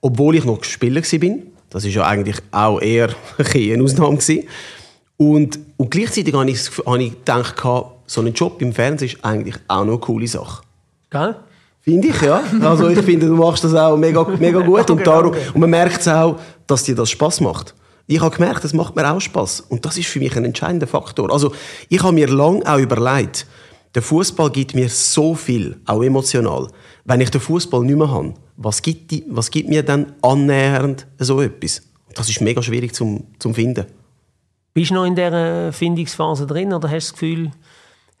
obwohl ich noch Spieler war. Das war ja eigentlich auch eher <laughs> eine Ausnahme. Und, und gleichzeitig habe ich, habe ich gedacht, so ein Job im Fernsehen ist eigentlich auch noch eine coole Sache. Gell? Finde ich, ja. <laughs> Also ich finde, du machst das auch mega, mega gut. <laughs> Und, darum, und man merkt es auch, dass dir das Spaß macht. Ich habe gemerkt, das macht mir auch Spaß. Und das ist für mich ein entscheidender Faktor. Also ich habe mir lange auch überlegt, der Fußball gibt mir so viel, auch emotional. Wenn ich den Fußball nicht mehr habe, was gibt, die, was gibt mir dann annähernd so etwas? Das ist mega schwierig zum, zum finden. Bist du noch in dieser Findungsphase drin oder hast du das Gefühl,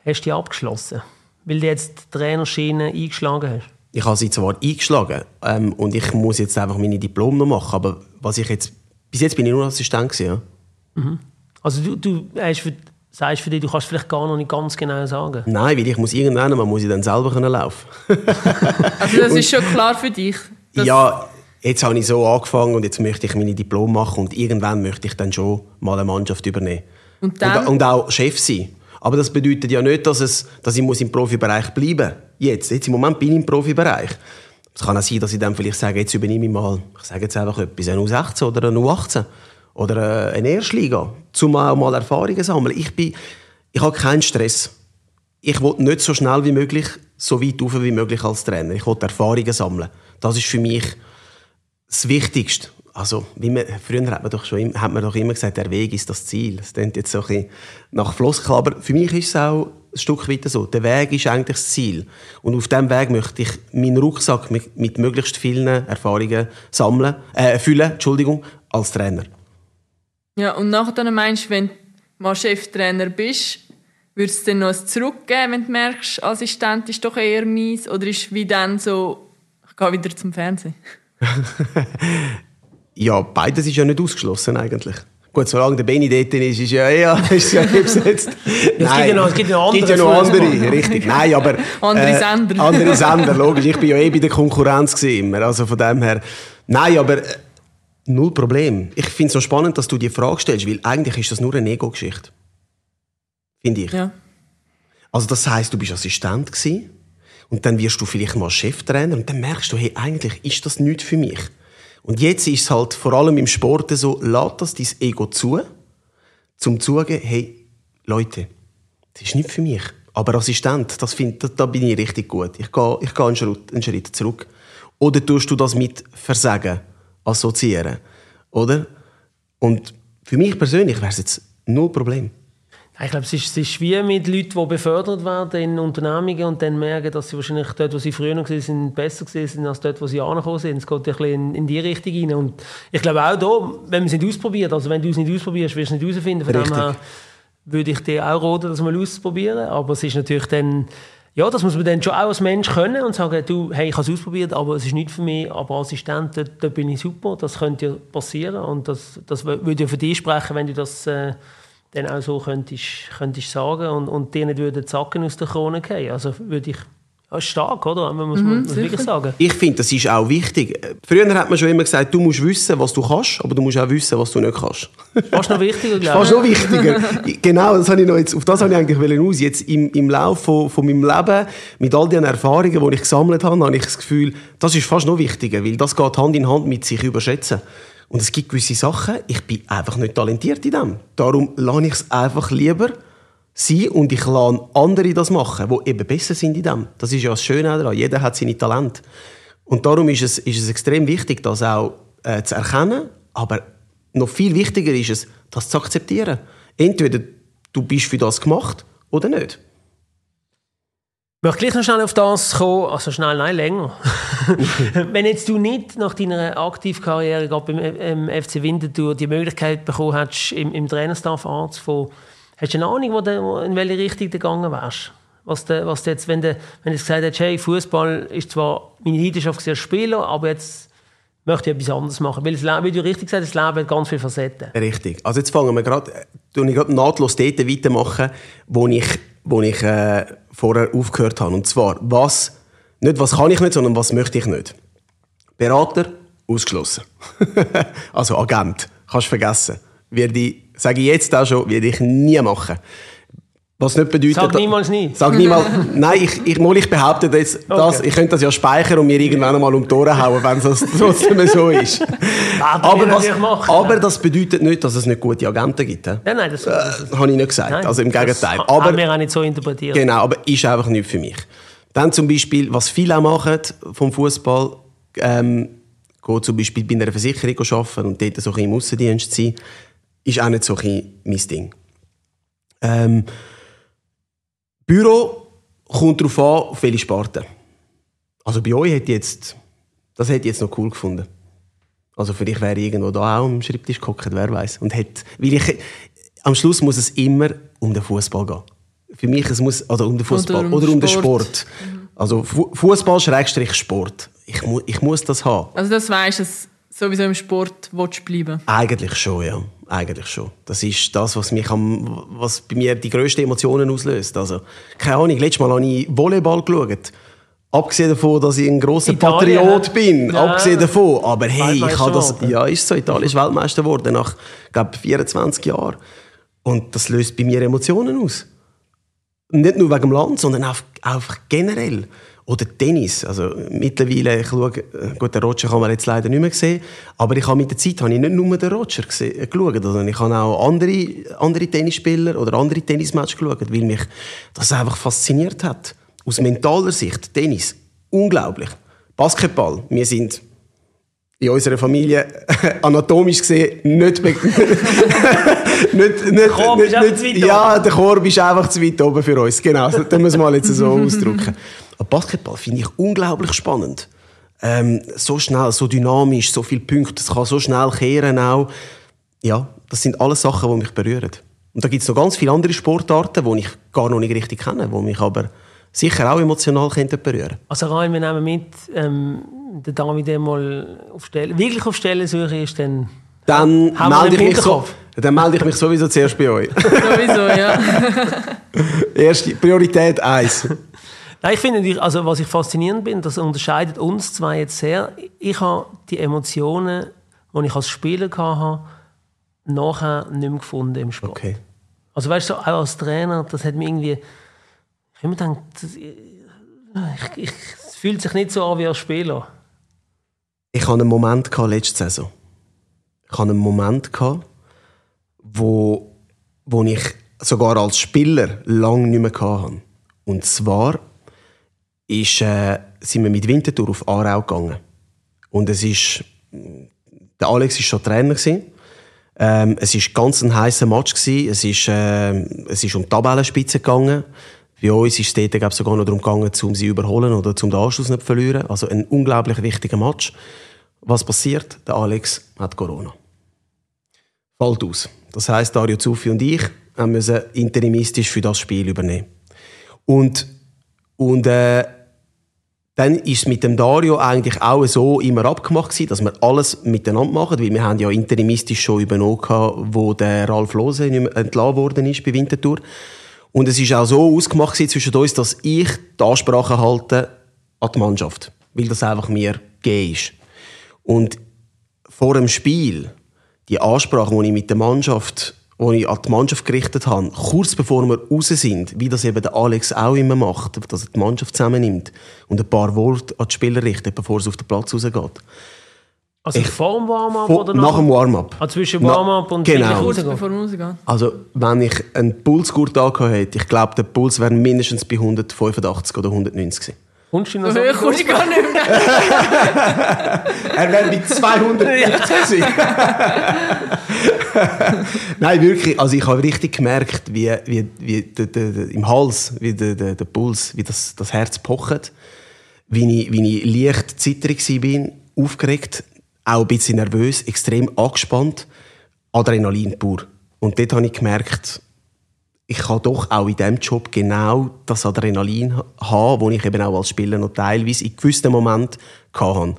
hast du die abgeschlossen? weil du jetzt die Trainerschiene eingeschlagen hast? Ich habe sie zwar eingeschlagen ähm, und ich muss jetzt einfach meine Diplom noch machen, aber was ich jetzt, bis jetzt bin ich nur Assistent gewesen, ja. Mhm. Also du, du hast für, sagst für dich, du kannst vielleicht gar noch nicht ganz genau sagen. Nein, weil ich muss irgendwann mal muss ich dann selber können laufen. <laughs> also das ist schon klar für dich? Ja, jetzt habe ich so angefangen und jetzt möchte ich meine Diplom machen und irgendwann möchte ich dann schon mal eine Mannschaft übernehmen. Und, dann? und, und auch Chef sein. Aber das bedeutet ja nicht, dass, es, dass ich muss im Profibereich bleiben muss. Jetzt, jetzt im Moment bin ich im Profibereich. Es kann auch sein, dass ich dann vielleicht sage, jetzt übernehme ich mal, ich sage jetzt einfach etwas, eine U16 oder eine U18 oder eine Erstliga, um auch mal Erfahrungen sammeln. Ich, bin, ich habe keinen Stress. Ich will nicht so schnell wie möglich, so weit rauf wie möglich als Trainer. Ich will Erfahrungen sammeln. Das ist für mich das Wichtigste. Also, wie man, früher hat man, doch schon, hat man doch immer gesagt, der Weg ist das Ziel. Das klingt jetzt so ein bisschen nach Floskel, aber für mich ist es auch ein Stück weiter so. Der Weg ist eigentlich das Ziel. Und auf diesem Weg möchte ich meinen Rucksack mit, mit möglichst vielen Erfahrungen sammeln, äh, füllen, Entschuldigung, als Trainer. Ja, und nachher dann meinst du, wenn du mal Cheftrainer bist, würdest du dann noch ein zurückgeben, wenn du merkst, Assistent ist doch eher mies? Oder ist es wie dann so, ich gehe wieder zum Fernsehen? <laughs> ja, beides ist ja nicht ausgeschlossen eigentlich. Gut, solange der Benny dort ist, ist ja eher, <laughs> ist ja besetzt. <laughs> es, gibt ja noch, es gibt ja noch andere. Gibt ja noch andere, richtig. Nein, aber... <laughs> andere äh, Sender. andere Sender, logisch. Ich bin ja eh bei der Konkurrenz immer. Also von dem her... Nein, aber... Äh, null Problem. Ich finde es so spannend, dass du die Frage stellst, weil eigentlich ist das nur eine Ego-Geschichte. Finde ich. Ja. Also das heißt, du bist Assistent gewesen, und dann wirst du vielleicht mal Cheftrainer und dann merkst du, hey, eigentlich ist das nichts für mich. Und jetzt ist es halt vor allem im Sport so, lass das dein Ego zu, zum zugeben, hey, Leute, das ist nicht für mich. Aber Assistent, das find, da, da bin ich richtig gut. Ich gehe, ich gehe einen, Schritt, einen Schritt zurück. Oder tust du das mit Versagen assoziieren? Oder? Und für mich persönlich wäre es jetzt null Problem. Ich glaube, es ist, es ist wie mit Leuten, die befördert werden in Unternehmungen und dann merken, dass sie wahrscheinlich dort, wo sie früher noch waren, besser sind als dort, wo sie angekommen sind. Es geht ein bisschen in, in die Richtung rein. Und ich glaube auch da, wenn man es nicht ausprobiert, also wenn du es nicht ausprobierst, wirst du es nicht herausfinden. Von dem her würde ich dir auch raten, das mal auszuprobieren. Aber es ist natürlich dann, ja, das muss man dann schon auch als Mensch können und sagen, du, hey, ich habe es ausprobiert, aber es ist nicht für mich, aber Assistent, da, da bin ich super, das könnte ja passieren und das, das würde ja für dich sprechen, wenn du das... Äh, dann auch so könntest, könntest sagen und, und dir nicht würden Zacken aus der Krone gehen. Also würde ich ja, stark, oder? Man muss, mhm, muss wirklich sagen. Ich finde, das ist auch wichtig. Früher hat man schon immer gesagt, du musst wissen, was du kannst, aber du musst auch wissen, was du nicht kannst. Fast noch wichtiger, glaube ich. Fast noch wichtiger. <laughs> genau, das habe ich noch jetzt, auf das habe ich eigentlich aus. Jetzt im, im Laufe von, von meinem Leben, mit all den Erfahrungen, die ich gesammelt habe, habe ich das Gefühl, das ist fast noch wichtiger, weil das geht Hand in Hand mit sich überschätzen. Und es gibt gewisse Sachen, ich bin einfach nicht talentiert in dem. Darum lasse ich es einfach lieber sein und ich lasse andere das machen, die eben besser sind in dem. Das ist ja das Schöne daran. Jeder hat seine Talente. Und darum ist es, ist es extrem wichtig, das auch äh, zu erkennen. Aber noch viel wichtiger ist es, das zu akzeptieren. Entweder du bist für das gemacht oder nicht. Ich möchte gleich noch schnell auf das kommen, also schnell, nein, länger. <laughs> Wenn jetzt du nicht nach deiner Aktivkarriere gerade beim FC Winterthur die Möglichkeit bekommen hättest, im, im Trainerstaff anzufangen, hast du eine Ahnung, wo du, in welche Richtung du gegangen wärst? Was du, was du jetzt, wenn du, wenn du gesagt hättest, hey, Fußball ist zwar meine Leidenschaft als Spieler, aber jetzt möchte ich etwas anderes machen. Weil, das Leben, wie du richtig gesagt hast, das Leben hat ganz viele Facetten. Richtig. Also jetzt fangen wir gerade, äh, ich gerade nahtlos dort weitermachen, wo ich, wo ich äh, vorher aufgehört habe. Und zwar, was, nicht was kann ich nicht, sondern was möchte ich nicht. Berater, ausgeschlossen. <laughs> also Agent, kannst vergessen. Werde ich, sage ich jetzt auch schon, werde ich nie machen. Was nicht bedeutet... Sag niemals nie. Sag niemals... <laughs> nein, ich, ich, mal, ich behaupte jetzt, das, okay. ich könnte das ja speichern und mir irgendwann einmal um die Ohren hauen, wenn es trotzdem <laughs> so ist. aber, was, aber das bedeutet nicht, dass es nicht gute Agenten gibt. Ja, nein, das, das, das äh, habe ich nicht gesagt. Nein, also im Gegenteil. Das aber, haben wir auch nicht so interpretiert. Genau, aber ist einfach nicht für mich. Dann zum Beispiel, was viele auch machen vom Fußball, ähm, geht zum Beispiel bei einer Versicherung arbeiten und dort so ein bisschen im Aussendienst sein, ist auch nicht so ein mein Ding. Ähm, Büro kommt darauf an, auf welche Sparte. Also bei euch hätte jetzt, das hätte ich jetzt noch cool gefunden. Also vielleicht wäre ich irgendwo da auch am Schreibtisch gehockt, wer weiß. Und hätte, weil ich, am Schluss muss es immer um den Fußball gehen. Für mich es muss also um den Fußball oder, um, oder um den Sport. Mhm. Also Fußball Sport. Ich, mu ich muss das haben. Also das weißt du, sowieso im Sport willst bleiben? Eigentlich schon, ja. Eigentlich schon. Das ist das, was, mich am, was bei mir die grössten Emotionen auslöst. Also, keine Ahnung, letztes Mal habe ich Volleyball geschaut. Abgesehen davon, dass ich ein grosser Patriot bin. Ja. Abgesehen davon. Aber hey, ich habe das... Ja, ist so. Italien ist Weltmeister geworden nach, glaube 24 Jahren. Und das löst bei mir Emotionen aus. Nicht nur wegen dem Land, sondern auch, einfach generell. Oder Tennis. Also, mittlerweile, ich schaue, äh, gut, den Roger kann man jetzt leider nicht mehr sehen, aber ich habe mit der Zeit habe ich nicht nur den Roger gesehen, äh, geschaut, also ich habe auch andere, andere Tennisspieler oder andere Tennismatches geschaut, weil mich das einfach fasziniert hat. Aus mentaler Sicht, Tennis, unglaublich. Basketball, wir sind in unserer Familie <laughs> anatomisch gesehen nicht, <laughs> nicht, nicht, nicht, weit ja, der Korb ist einfach zu weit oben für uns. Genau, das müssen wir mal jetzt so <laughs> ausdrücken. Aber Basketball finde ich unglaublich spannend. Ähm, so schnell, so dynamisch, so viele Punkte, es kann so schnell kehren auch. Ja, das sind alles Sachen, die mich berühren. Und da gibt es noch ganz viele andere Sportarten, die ich gar noch nicht richtig kenne, die mich aber sicher auch emotional könnten berühren Also rein, wir nehmen mit, ähm, der David der mal auf Stelle, wirklich auf Stellensuche ist, dann Dann melde, ich mich so, dann melde ich mich sowieso zuerst bei euch. Sowieso, ja. <laughs> Erste Priorität 1. Nein, ich finde, also was ich faszinierend bin, das unterscheidet uns zwei jetzt sehr. Ich habe die Emotionen, die ich als Spieler hatte, nachher nicht mehr gefunden im Sport. Okay. Also weißt du, so, auch als Trainer, das hat mir irgendwie, ich habe mir gedacht, das, ich, ich, es fühlt sich nicht so an wie als Spieler. Ich hatte einen Moment letzte Saison. Ich hatte einen Moment gehabt, wo, wo ich sogar als Spieler lange nicht mehr hatte. Und zwar ist, äh, sind wir mit Winterthur auf Aarau gegangen. Und es ist, der Alex war schon Trainer. Gewesen. Ähm, es war ganz ein heißer Match. Gewesen. Es ist, äh, um die Tabellenspitze gegangen. Bei uns ist es dort sogar noch darum gegangen, um sie überholen oder um den Anschluss nicht zu verlieren. Also ein unglaublich wichtiger Match. Was passiert? Der Alex hat Corona. Fällt aus. Das heisst, Dario Zuffi und ich müssen interimistisch für das Spiel übernehmen. Und, und äh, dann ist mit dem Dario eigentlich auch so immer abgemacht gewesen, dass wir alles miteinander machen, weil wir haben ja interimistisch schon übernommen wo der Ralf Lose entlassen worden ist bei Winterthur. Und es ist auch so ausgemacht zwischen uns, dass ich die Ansprache halte an die Mannschaft, weil das einfach mir gegeben ist. Und vor dem Spiel, die Ansprache, die ich mit der Mannschaft, die ich an die Mannschaft gerichtet habe, kurz bevor wir raus sind, wie das eben der Alex auch immer macht, dass er die Mannschaft zusammennimmt und ein paar Worte an die Spieler richtet, bevor es auf den Platz rausgeht. Also Ich- vor dem Warm-up oder nach dem Warm-up. Ah, zwischen Warm-up und genau. Kurz bevor wir rausgehen. Also, wenn ich einen Pulsgurt angehabt hätte, ich glaube, der Puls wäre mindestens bei 185 oder 190 gewesen. Kommst du noch So so kommst du gar nicht mehr. <laughs> Er wäre bei 250 gewesen. <laughs> Nein, wirklich. Also ich habe richtig gemerkt, wie, wie, wie der, der, der, im Hals, wie der, der, der Puls, wie das, das Herz pocht, wie ich, wie ich leicht zitterig war, aufgeregt, auch ein bisschen nervös, extrem angespannt, Adrenalin pur. Und dort habe ich gemerkt, ich kann doch auch in diesem Job genau das Adrenalin haben, das ich eben auch als Spieler noch teilweise in gewissen Momenten hatte.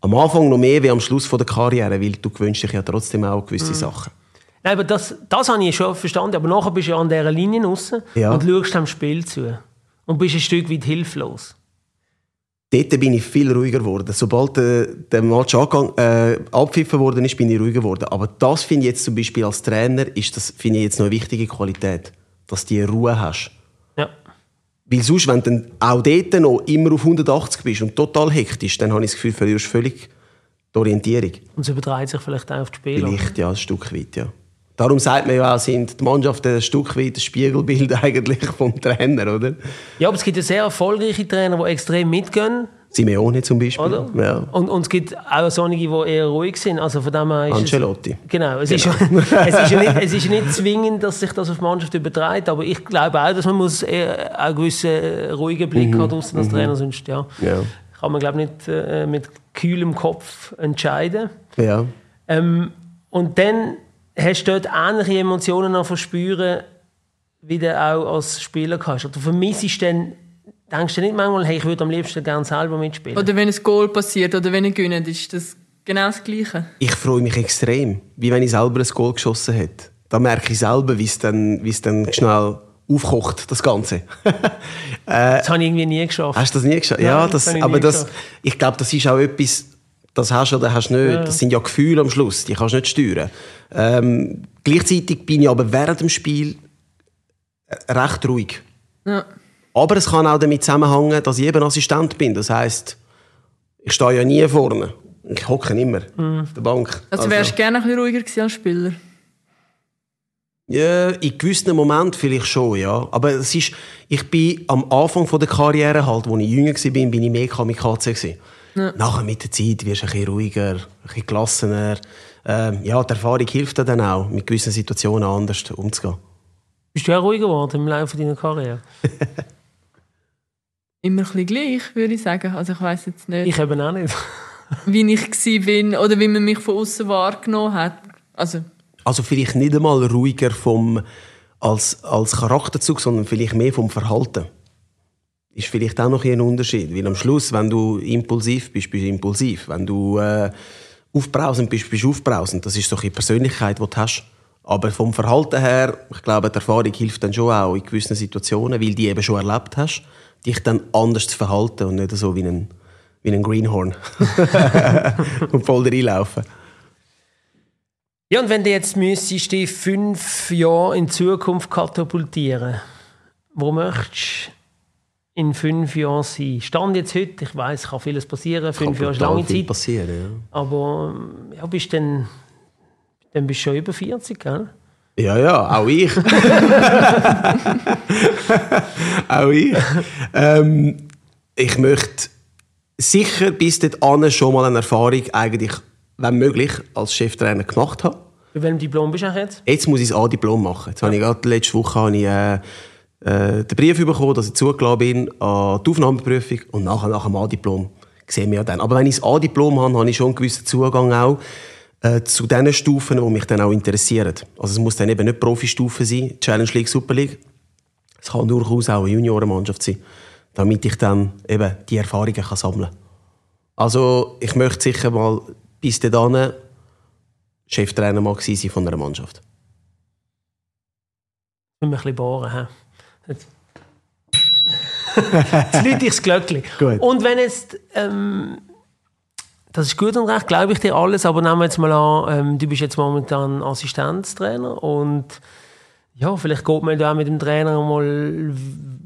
Am Anfang noch mehr wie am Schluss von der Karriere, weil du gewünschst dich ja trotzdem auch gewisse Sachen. Nein, aber das, das habe ich schon verstanden. Aber nachher bist du ja an dieser Linie raus Ja. und schaust dem Spiel zu. Und bist ein Stück weit hilflos. Dort bin ich viel ruhiger geworden. Sobald der, der Match angegangen, äh, abpfiffen worden ist, bin ich ruhiger geworden. Aber das finde ich jetzt zum Beispiel als Trainer, ist das, finde ich jetzt noch eine wichtige Qualität, dass du die Ruhe hast. Ja. Weil sonst, wenn du auch dort noch immer auf 180 bist und total hektisch, dann habe ich das Gefühl, verlierst völlig die Orientierung. Und es überträgt sich vielleicht auch auf die Spieler. Vielleicht, ja, ein Stück weit, ja. Darum sagt man ja auch, sind die Mannschaft ein Stück weit das Spiegelbild <laughs> eigentlich vom Trainer, oder? Ja, aber es gibt ja sehr erfolgreiche Trainer, die extrem mitgehen. Simeone zum Beispiel. Oder? Ja. Und, und es gibt auch solche, die eher ruhig sind. Also von dem her ist Ancelotti. Es, genau. Es, Ist, ja- <laughs> es, ist ja nicht, es ist nicht zwingend, dass sich das auf die Mannschaft überträgt. Aber ich glaube auch, dass man muss eher einen gewissen äh, ruhigen Blick haben draussen als Trainer. Sonst ja, Ja. kann man glaube ich nicht äh, mit kühlem Kopf entscheiden. Ja. Ähm, und dann hast du dort ähnliche Emotionen noch verspüren, wie du auch als Spieler hast. Oder vermisst du dann, denkst du nicht manchmal, hey, ich würde am liebsten gerne selber mitspielen? Oder wenn ein Goal passiert oder wenn ihr gönnt, ist das genau das Gleiche. Ich freue mich extrem, wie wenn ich selber ein Goal geschossen hätte. Da merke ich selber, wie es dann, wie es dann schnell aufkocht, das Ganze. <laughs> das habe ich irgendwie nie geschafft. Hast du das nie geschafft? Nein, Ja, das das, ich aber das, ich glaube, das ist auch etwas, das hast du oder hast du nicht. Ja. Das sind ja Gefühle am Schluss, die kannst du nicht steuern. Ähm, gleichzeitig bin ich aber während dem Spiel recht ruhig. Ja. Aber es kann auch damit zusammenhängen, dass ich eben Assistent bin. Das heisst, ich stehe ja nie vorne. Ich hocke immer auf der Bank. Also wärst du gerne ein bisschen ruhiger gewesen als Spieler? Ja, in gewissen Momenten vielleicht schon, ja. Aber es ist, ich bin am Anfang von der Karriere halt, als ich jünger war, bin ich mehr Kamikaze gewesen. Ja. Nachher mit der Zeit wirst du ein bisschen ruhiger, ein bisschen gelassener. Ähm, ja, die Erfahrung hilft dir dann auch, mit gewissen Situationen anders umzugehen. Bist du auch ruhiger geworden im Laufe deiner Karriere? <laughs> Immer ein bisschen gleich, würde ich sagen. Also ich weiß jetzt nicht, Ich eben auch nicht. <laughs> wie ich gsi bin oder wie man mich von außen wahrgenommen hat. Also Also vielleicht nicht einmal ruhiger vom, als, als Charakterzug, sondern vielleicht mehr vom Verhalten. Ist vielleicht auch noch ein Unterschied. Weil am Schluss, wenn du impulsiv bist, bist du impulsiv. Wenn du äh, aufbrausend bist, bist du aufbrausend. Das ist so eine Persönlichkeit, die du hast. Aber vom Verhalten her, ich glaube, die Erfahrung hilft dann schon auch in gewissen Situationen, weil du die eben schon erlebt hast, dich dann anders zu verhalten und nicht so wie ein, wie ein Greenhorn. <laughs> und voll reinlaufen. Ja, und wenn du jetzt müsstest die fünf Jahre in Zukunft katapultieren, wo möchtest in fünf Jahren sein? Stand jetzt heute, ich weiß, kann vieles passieren, fünf Jahre ist lange Zeit, passieren, ja. aber ja, bist dann, dann bist du schon über 40, gell? Ja, ja, auch ich. <laughs> auch ich. Ähm, ich möchte sicher bis dahin schon mal eine Erfahrung eigentlich, wenn möglich, als Cheftrainer gemacht haben. Bei welchem Diplom bist du eigentlich jetzt? Jetzt muss ich das A-Diplom machen. Jetzt habe ich gerade letzte Woche habe ich, äh, äh, den Brief bekommen, dass ich zugelassen bin an die Aufnahmeprüfung und nachher nach dem A-Diplom sehen wir ja dann. Aber wenn ich das A-Diplom habe, habe ich schon einen gewissen Zugang auch äh, zu den Stufen, die mich dann auch interessieren. Also es muss dann eben nicht Profistufe sein, Challenge League, Super League. Es kann durchaus auch eine Juniorenmannschaft sein, damit ich dann eben die Erfahrungen kann sammeln kann. Also ich möchte sicher mal bis dahin Cheftrainer mal sein von einer Mannschaft. Müssen wir ein bisschen bohren. hä? Jetzt Jetzt läute ich das Glöckchen. Gut. Und wenn jetzt, ähm, das ist gut und recht, glaube ich dir alles, aber nehmen wir jetzt mal an, ähm, du bist jetzt momentan Assistenztrainer und ja, vielleicht geht man da auch mit dem Trainer mal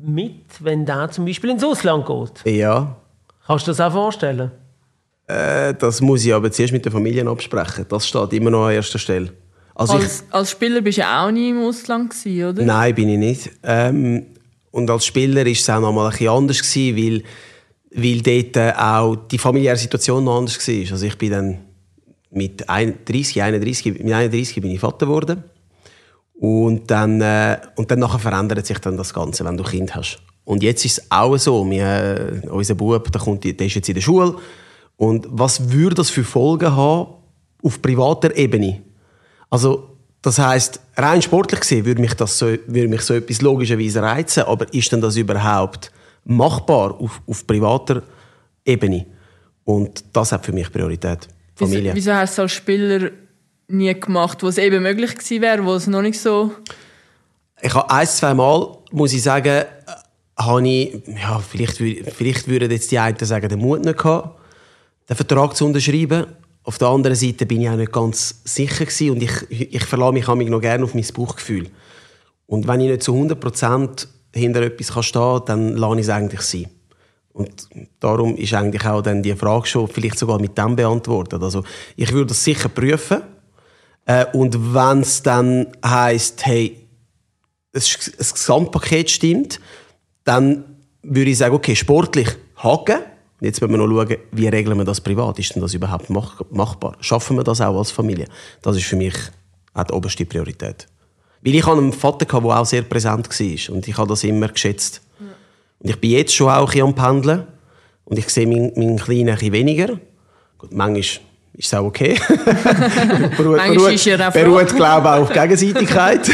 mit, wenn der zum Beispiel ins Ausland geht. Ja, Kannst du dir das auch vorstellen? äh, das muss ich aber zuerst mit den Familien absprechen. Das steht immer noch an erster Stelle. Also ich, als, als Spieler bist du ja auch nie im Ausland gewesen, oder? Nein, bin ich nicht. Ähm, und als Spieler war es auch noch mal ein bisschen anders, gewesen, weil, weil dort äh, auch die familiäre Situation noch anders war. Also ich bin dann mit 31, 31, mit 31 bin ich Vater geworden. Und dann, äh, und dann nachher verändert sich dann das Ganze, wenn du Kind hast. Und jetzt ist es auch so. Wir, äh, unser Bub, der, kommt, der ist jetzt in der Schule. Und was würde das für Folgen haben auf privater Ebene? Also, das heißt, rein sportlich gesehen würde mich, das so, würde mich so etwas logischerweise reizen, aber ist denn das überhaupt machbar auf, auf privater Ebene? Und das hat für mich Priorität. Familie. Wieso, wieso hast du als Spieler nie gemacht, wo es eben möglich gewesen wäre, wo es noch nicht so... Ich habe ein, zwei Mal, muss ich sagen, äh, habe ich, ja, vielleicht, vielleicht würden jetzt die einen sagen, den Mut nicht gehabt, den Vertrag zu unterschreiben. Auf der anderen Seite bin ich auch nicht ganz sicher gewesen und ich, ich verlasse mich manchmal noch gerne auf mein Bauchgefühl. Und wenn ich nicht zu 100% hinter etwas kann stehen kann, dann lasse ich es eigentlich sein. Und darum ist eigentlich auch dann die Frage schon vielleicht sogar mit dem beantwortet. Also ich würde das sicher prüfen. Äh, und wenn es dann heisst, hey, das, das Gesamtpaket stimmt, dann würde ich sagen, okay, sportlich haken. Jetzt müssen wir noch schauen, wie regeln wir das privat? Ist denn das überhaupt mach machbar? Schaffen wir das auch als Familie? Das ist für mich auch die oberste Priorität. Weil ich hatte einen Vater, gehabt, der auch sehr präsent war. Und ich habe das immer geschätzt. Und ich bin jetzt schon auch ein bisschen am Pendeln. Und ich sehe meinen, meinen Kleinen ein bisschen weniger. Gut, manchmal ist es auch okay. <laughs> beruht, Manchmal ist er auch beruht, glaube ich, auch auf Gegenseitigkeit.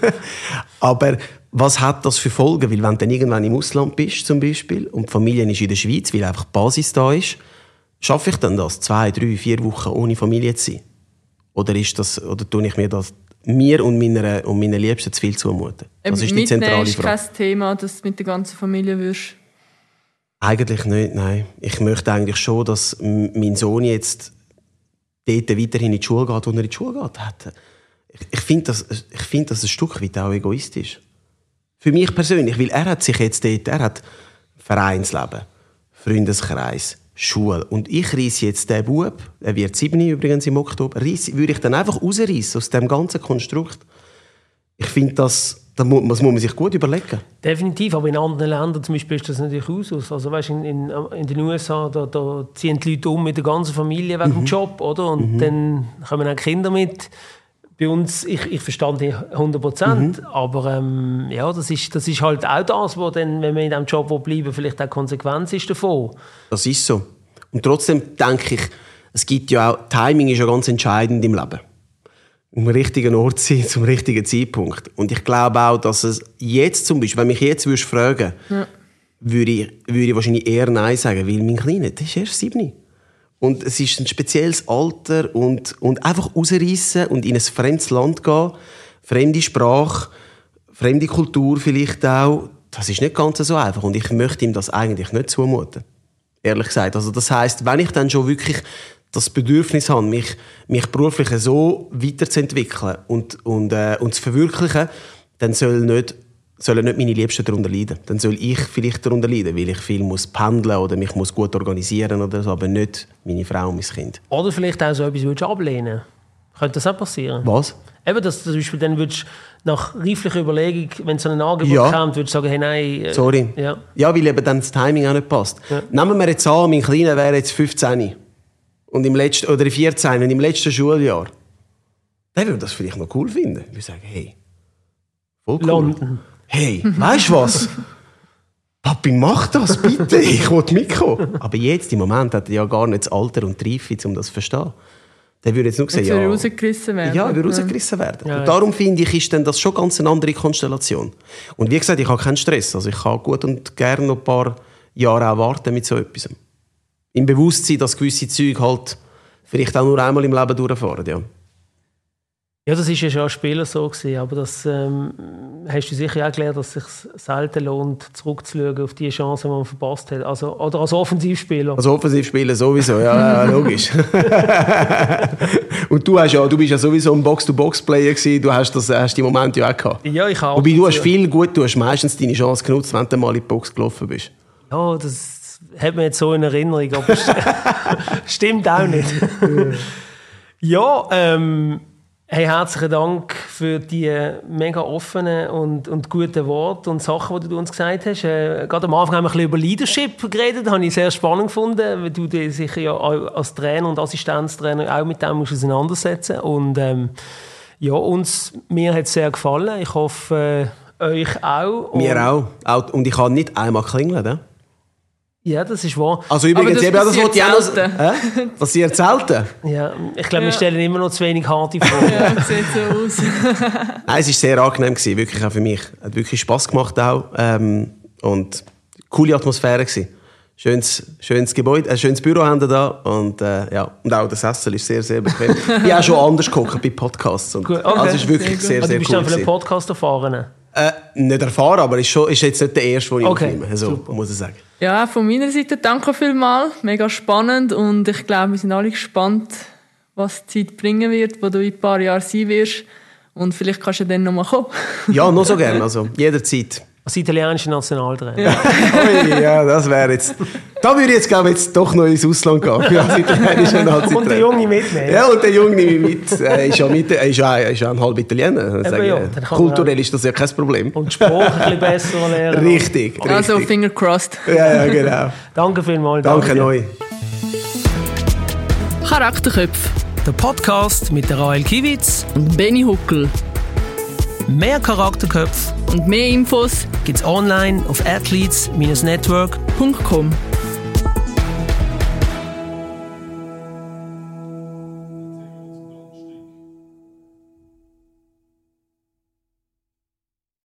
<laughs> Aber was hat das für Folgen? Weil wenn du dann irgendwann im Ausland bist, zum Beispiel, und die Familie ist in der Schweiz, weil einfach die Basis da ist, schaffe ich dann das, zwei, drei, vier Wochen ohne Familie zu sein? Oder, ist das, oder tue ich mir das mir und meiner, und meinen Liebsten zu viel zumuten? Das ist die zentrale ist Frage. kein Thema, dass du mit der ganzen Familie wirst. Eigentlich nicht, nein. Ich möchte eigentlich schon, dass mein Sohn jetzt dort weiterhin in die Schule geht, wo er in die Schule geht. Ich, ich finde das, ich find das ein Stück weit auch egoistisch. Für mich persönlich, weil er hat sich jetzt dort, er hat Vereinsleben, Freundeskreis, Schule. Und ich reiss jetzt den Bub, er wird sieben übrigens im Oktober, reiss, würde ich dann einfach rausreißen aus dem ganzen Konstrukt. Ich finde, das, das muss, das muss man sich gut überlegen. Definitiv, aber in anderen Ländern zum Beispiel ist das natürlich aus. Also weißt, in, in, in den USA da, da ziehen die Leute um mit der ganzen Familie wegen dem Job, oder? Und dann kommen auch Kinder mit. Bei uns, ich, ich verstand die 100 Prozent, aber ähm, ja, das ist, das ist halt auch das, wo dann, wenn man in diesem Job bleiben will, vielleicht auch Konsequenz ist davon. Das ist so. Und trotzdem denke ich, es gibt ja auch, Timing ist ja ganz entscheidend im Leben. Am richtigen Ort sein, zum richtigen Zeitpunkt. Und ich glaube auch, dass es jetzt zum Beispiel, wenn mich jetzt würdest fragen, würde, ich, würde ich wahrscheinlich eher Nein sagen, weil mein Kleiner, der ist erst sieben. Und es ist ein spezielles Alter und, und einfach rausreißen und in ein fremdes Land gehen, fremde Sprache, fremde Kultur vielleicht auch, das ist nicht ganz so einfach. Und ich möchte ihm das eigentlich nicht zumuten. Ehrlich gesagt. Also das heißt, wenn ich dann schon wirklich das Bedürfnis habe, mich, mich beruflich so weiterzuentwickeln und, und, äh, und zu verwirklichen, dann soll nicht, sollen nicht meine Liebsten darunter leiden. Dann soll ich vielleicht darunter leiden, weil ich viel muss pendeln oder mich muss gut organisieren oder so, aber nicht meine Frau und mein Kind. Oder vielleicht auch so etwas würdest ablehnen. Könnte das auch passieren? Was? Eben, dass du zum Beispiel dann würdest nach reiflicher Überlegung, wenn so ein Angebot Ja. kommt, würdest du sagen, hey, nein. äh, Sorry. Ja. ja, weil eben dann das Timing auch nicht passt. Nehmen wir jetzt an, mein Kleiner wäre jetzt 15 und im letzten, oder 14 und im letzten Schuljahr. Der würde das vielleicht noch cool finden. Ich würde sagen, hey, voll cool. London. Hey, weißt du was? Papi, mach das bitte, ich will mitkommen. Aber jetzt, im Moment, hat er ja gar nicht das Alter und die Reife, um das zu verstehen. Der würde jetzt nur sehen, Jetzt würde ja, rausgerissen werden. ja, er würde rausgerissen werden. Ja, und darum finde ich, ist das schon ganz eine andere Konstellation. Und wie gesagt, ich habe keinen Stress. Also ich kann gut und gerne noch ein paar Jahre auch warten mit so etwas. Im Bewusstsein, dass gewisse Züge halt vielleicht auch nur einmal im Leben durchfahren. Ja. Ja, das ist ja schon als Spieler so gewesen, aber das ähm, hast du sicher auch gelernt, dass es sich selten lohnt, zurückzuschauen auf die Chance, die man verpasst hat. Also, oder als Offensivspieler. Also Offensivspieler sowieso, ja, ja logisch. <laughs> und du, hast ja, du bist ja sowieso ein Box-to-Box-Player gewesen, du hast, das, hast die Momente ja auch gehabt. ja, ich habe Wobei du hast viel gut, du hast meistens deine Chance genutzt, wenn du mal in die Box gelaufen bist. Ja, das hat man jetzt so in Erinnerung, aber <laughs> <laughs> stimmt auch nicht. ja, ähm, hey, herzlichen Dank für die mega offenen und, und guten Worte und Sachen, die du uns gesagt hast. Äh, gerade am Anfang haben wir ein bisschen über Leadership geredet, das habe ich sehr spannend gefunden, weil du dich sicher ja als Trainer und Assistenztrainer auch mit dem musst auseinandersetzen und ähm, ja, uns, mir hat es sehr gefallen. Ich hoffe, äh, euch auch. Mir auch. Und ich kann nicht einmal klingeln. Ne? Ja, das ist wahr. Also übrigens, das eben, das passiert wollte ich auch noch... selten. Ja, ich glaube, wir Ja. stellen immer noch zu wenig harte <laughs> Fragen. Ja, sieht so aus. <laughs> Nein, es war sehr angenehm, gewesen, wirklich auch für mich. Hat wirklich Spass gemacht auch. Ähm, und coole Atmosphäre gewesen. Schönes, schönes Gebäude, ein schönes Büro haben wir da. Und, äh, ja. und auch das Essen ist sehr, sehr bequem. <laughs> ich habe auch schon anders geguckt bei Podcasts. Und, Gut, okay. Also es ist wirklich Sehr sehr, gut. Also, sehr, du bist cool. dann für einen. Podcast erfahren. Äh, nicht erfahren, aber ist, schon, ist jetzt nicht der erste, den ich Okay, aufnehme. So, super. muss ich sagen. Ja, von meiner Seite danke vielmals. Mega spannend und ich glaube, wir sind alle gespannt, was die Zeit bringen wird, wo du in ein paar Jahren sein wirst. Und vielleicht kannst du dann nochmal kommen. Ja, noch so <laughs> gerne. Also, jederzeit. Als italienischer Nationaltrainer. <laughs> Ui, ja, das wäre jetzt. Da würde ich jetzt, glaube ich, jetzt doch noch ins Ausland gehen. Ja, als italienischer Nazi-Trainer. Und der Junge mitnehmen. Ja, und der Junge nehme ich mit. Er ist ja, mit, er ist ja, er ist ja ein halb Italiener. Ja, man Kulturell ist das ja kein Problem. Und die Sprache ein bisschen besser lernen. Richtig, richtig. Also, finger crossed. ja, ja, genau. <laughs> Danke vielmals. Danke euch. Charakterköpfe Der Podcast mit der Rael Kiewitz. und Benny Huckel. Mehr Charakterköpfe Und mehr Infos gibt's online auf athletes-network.com. .com.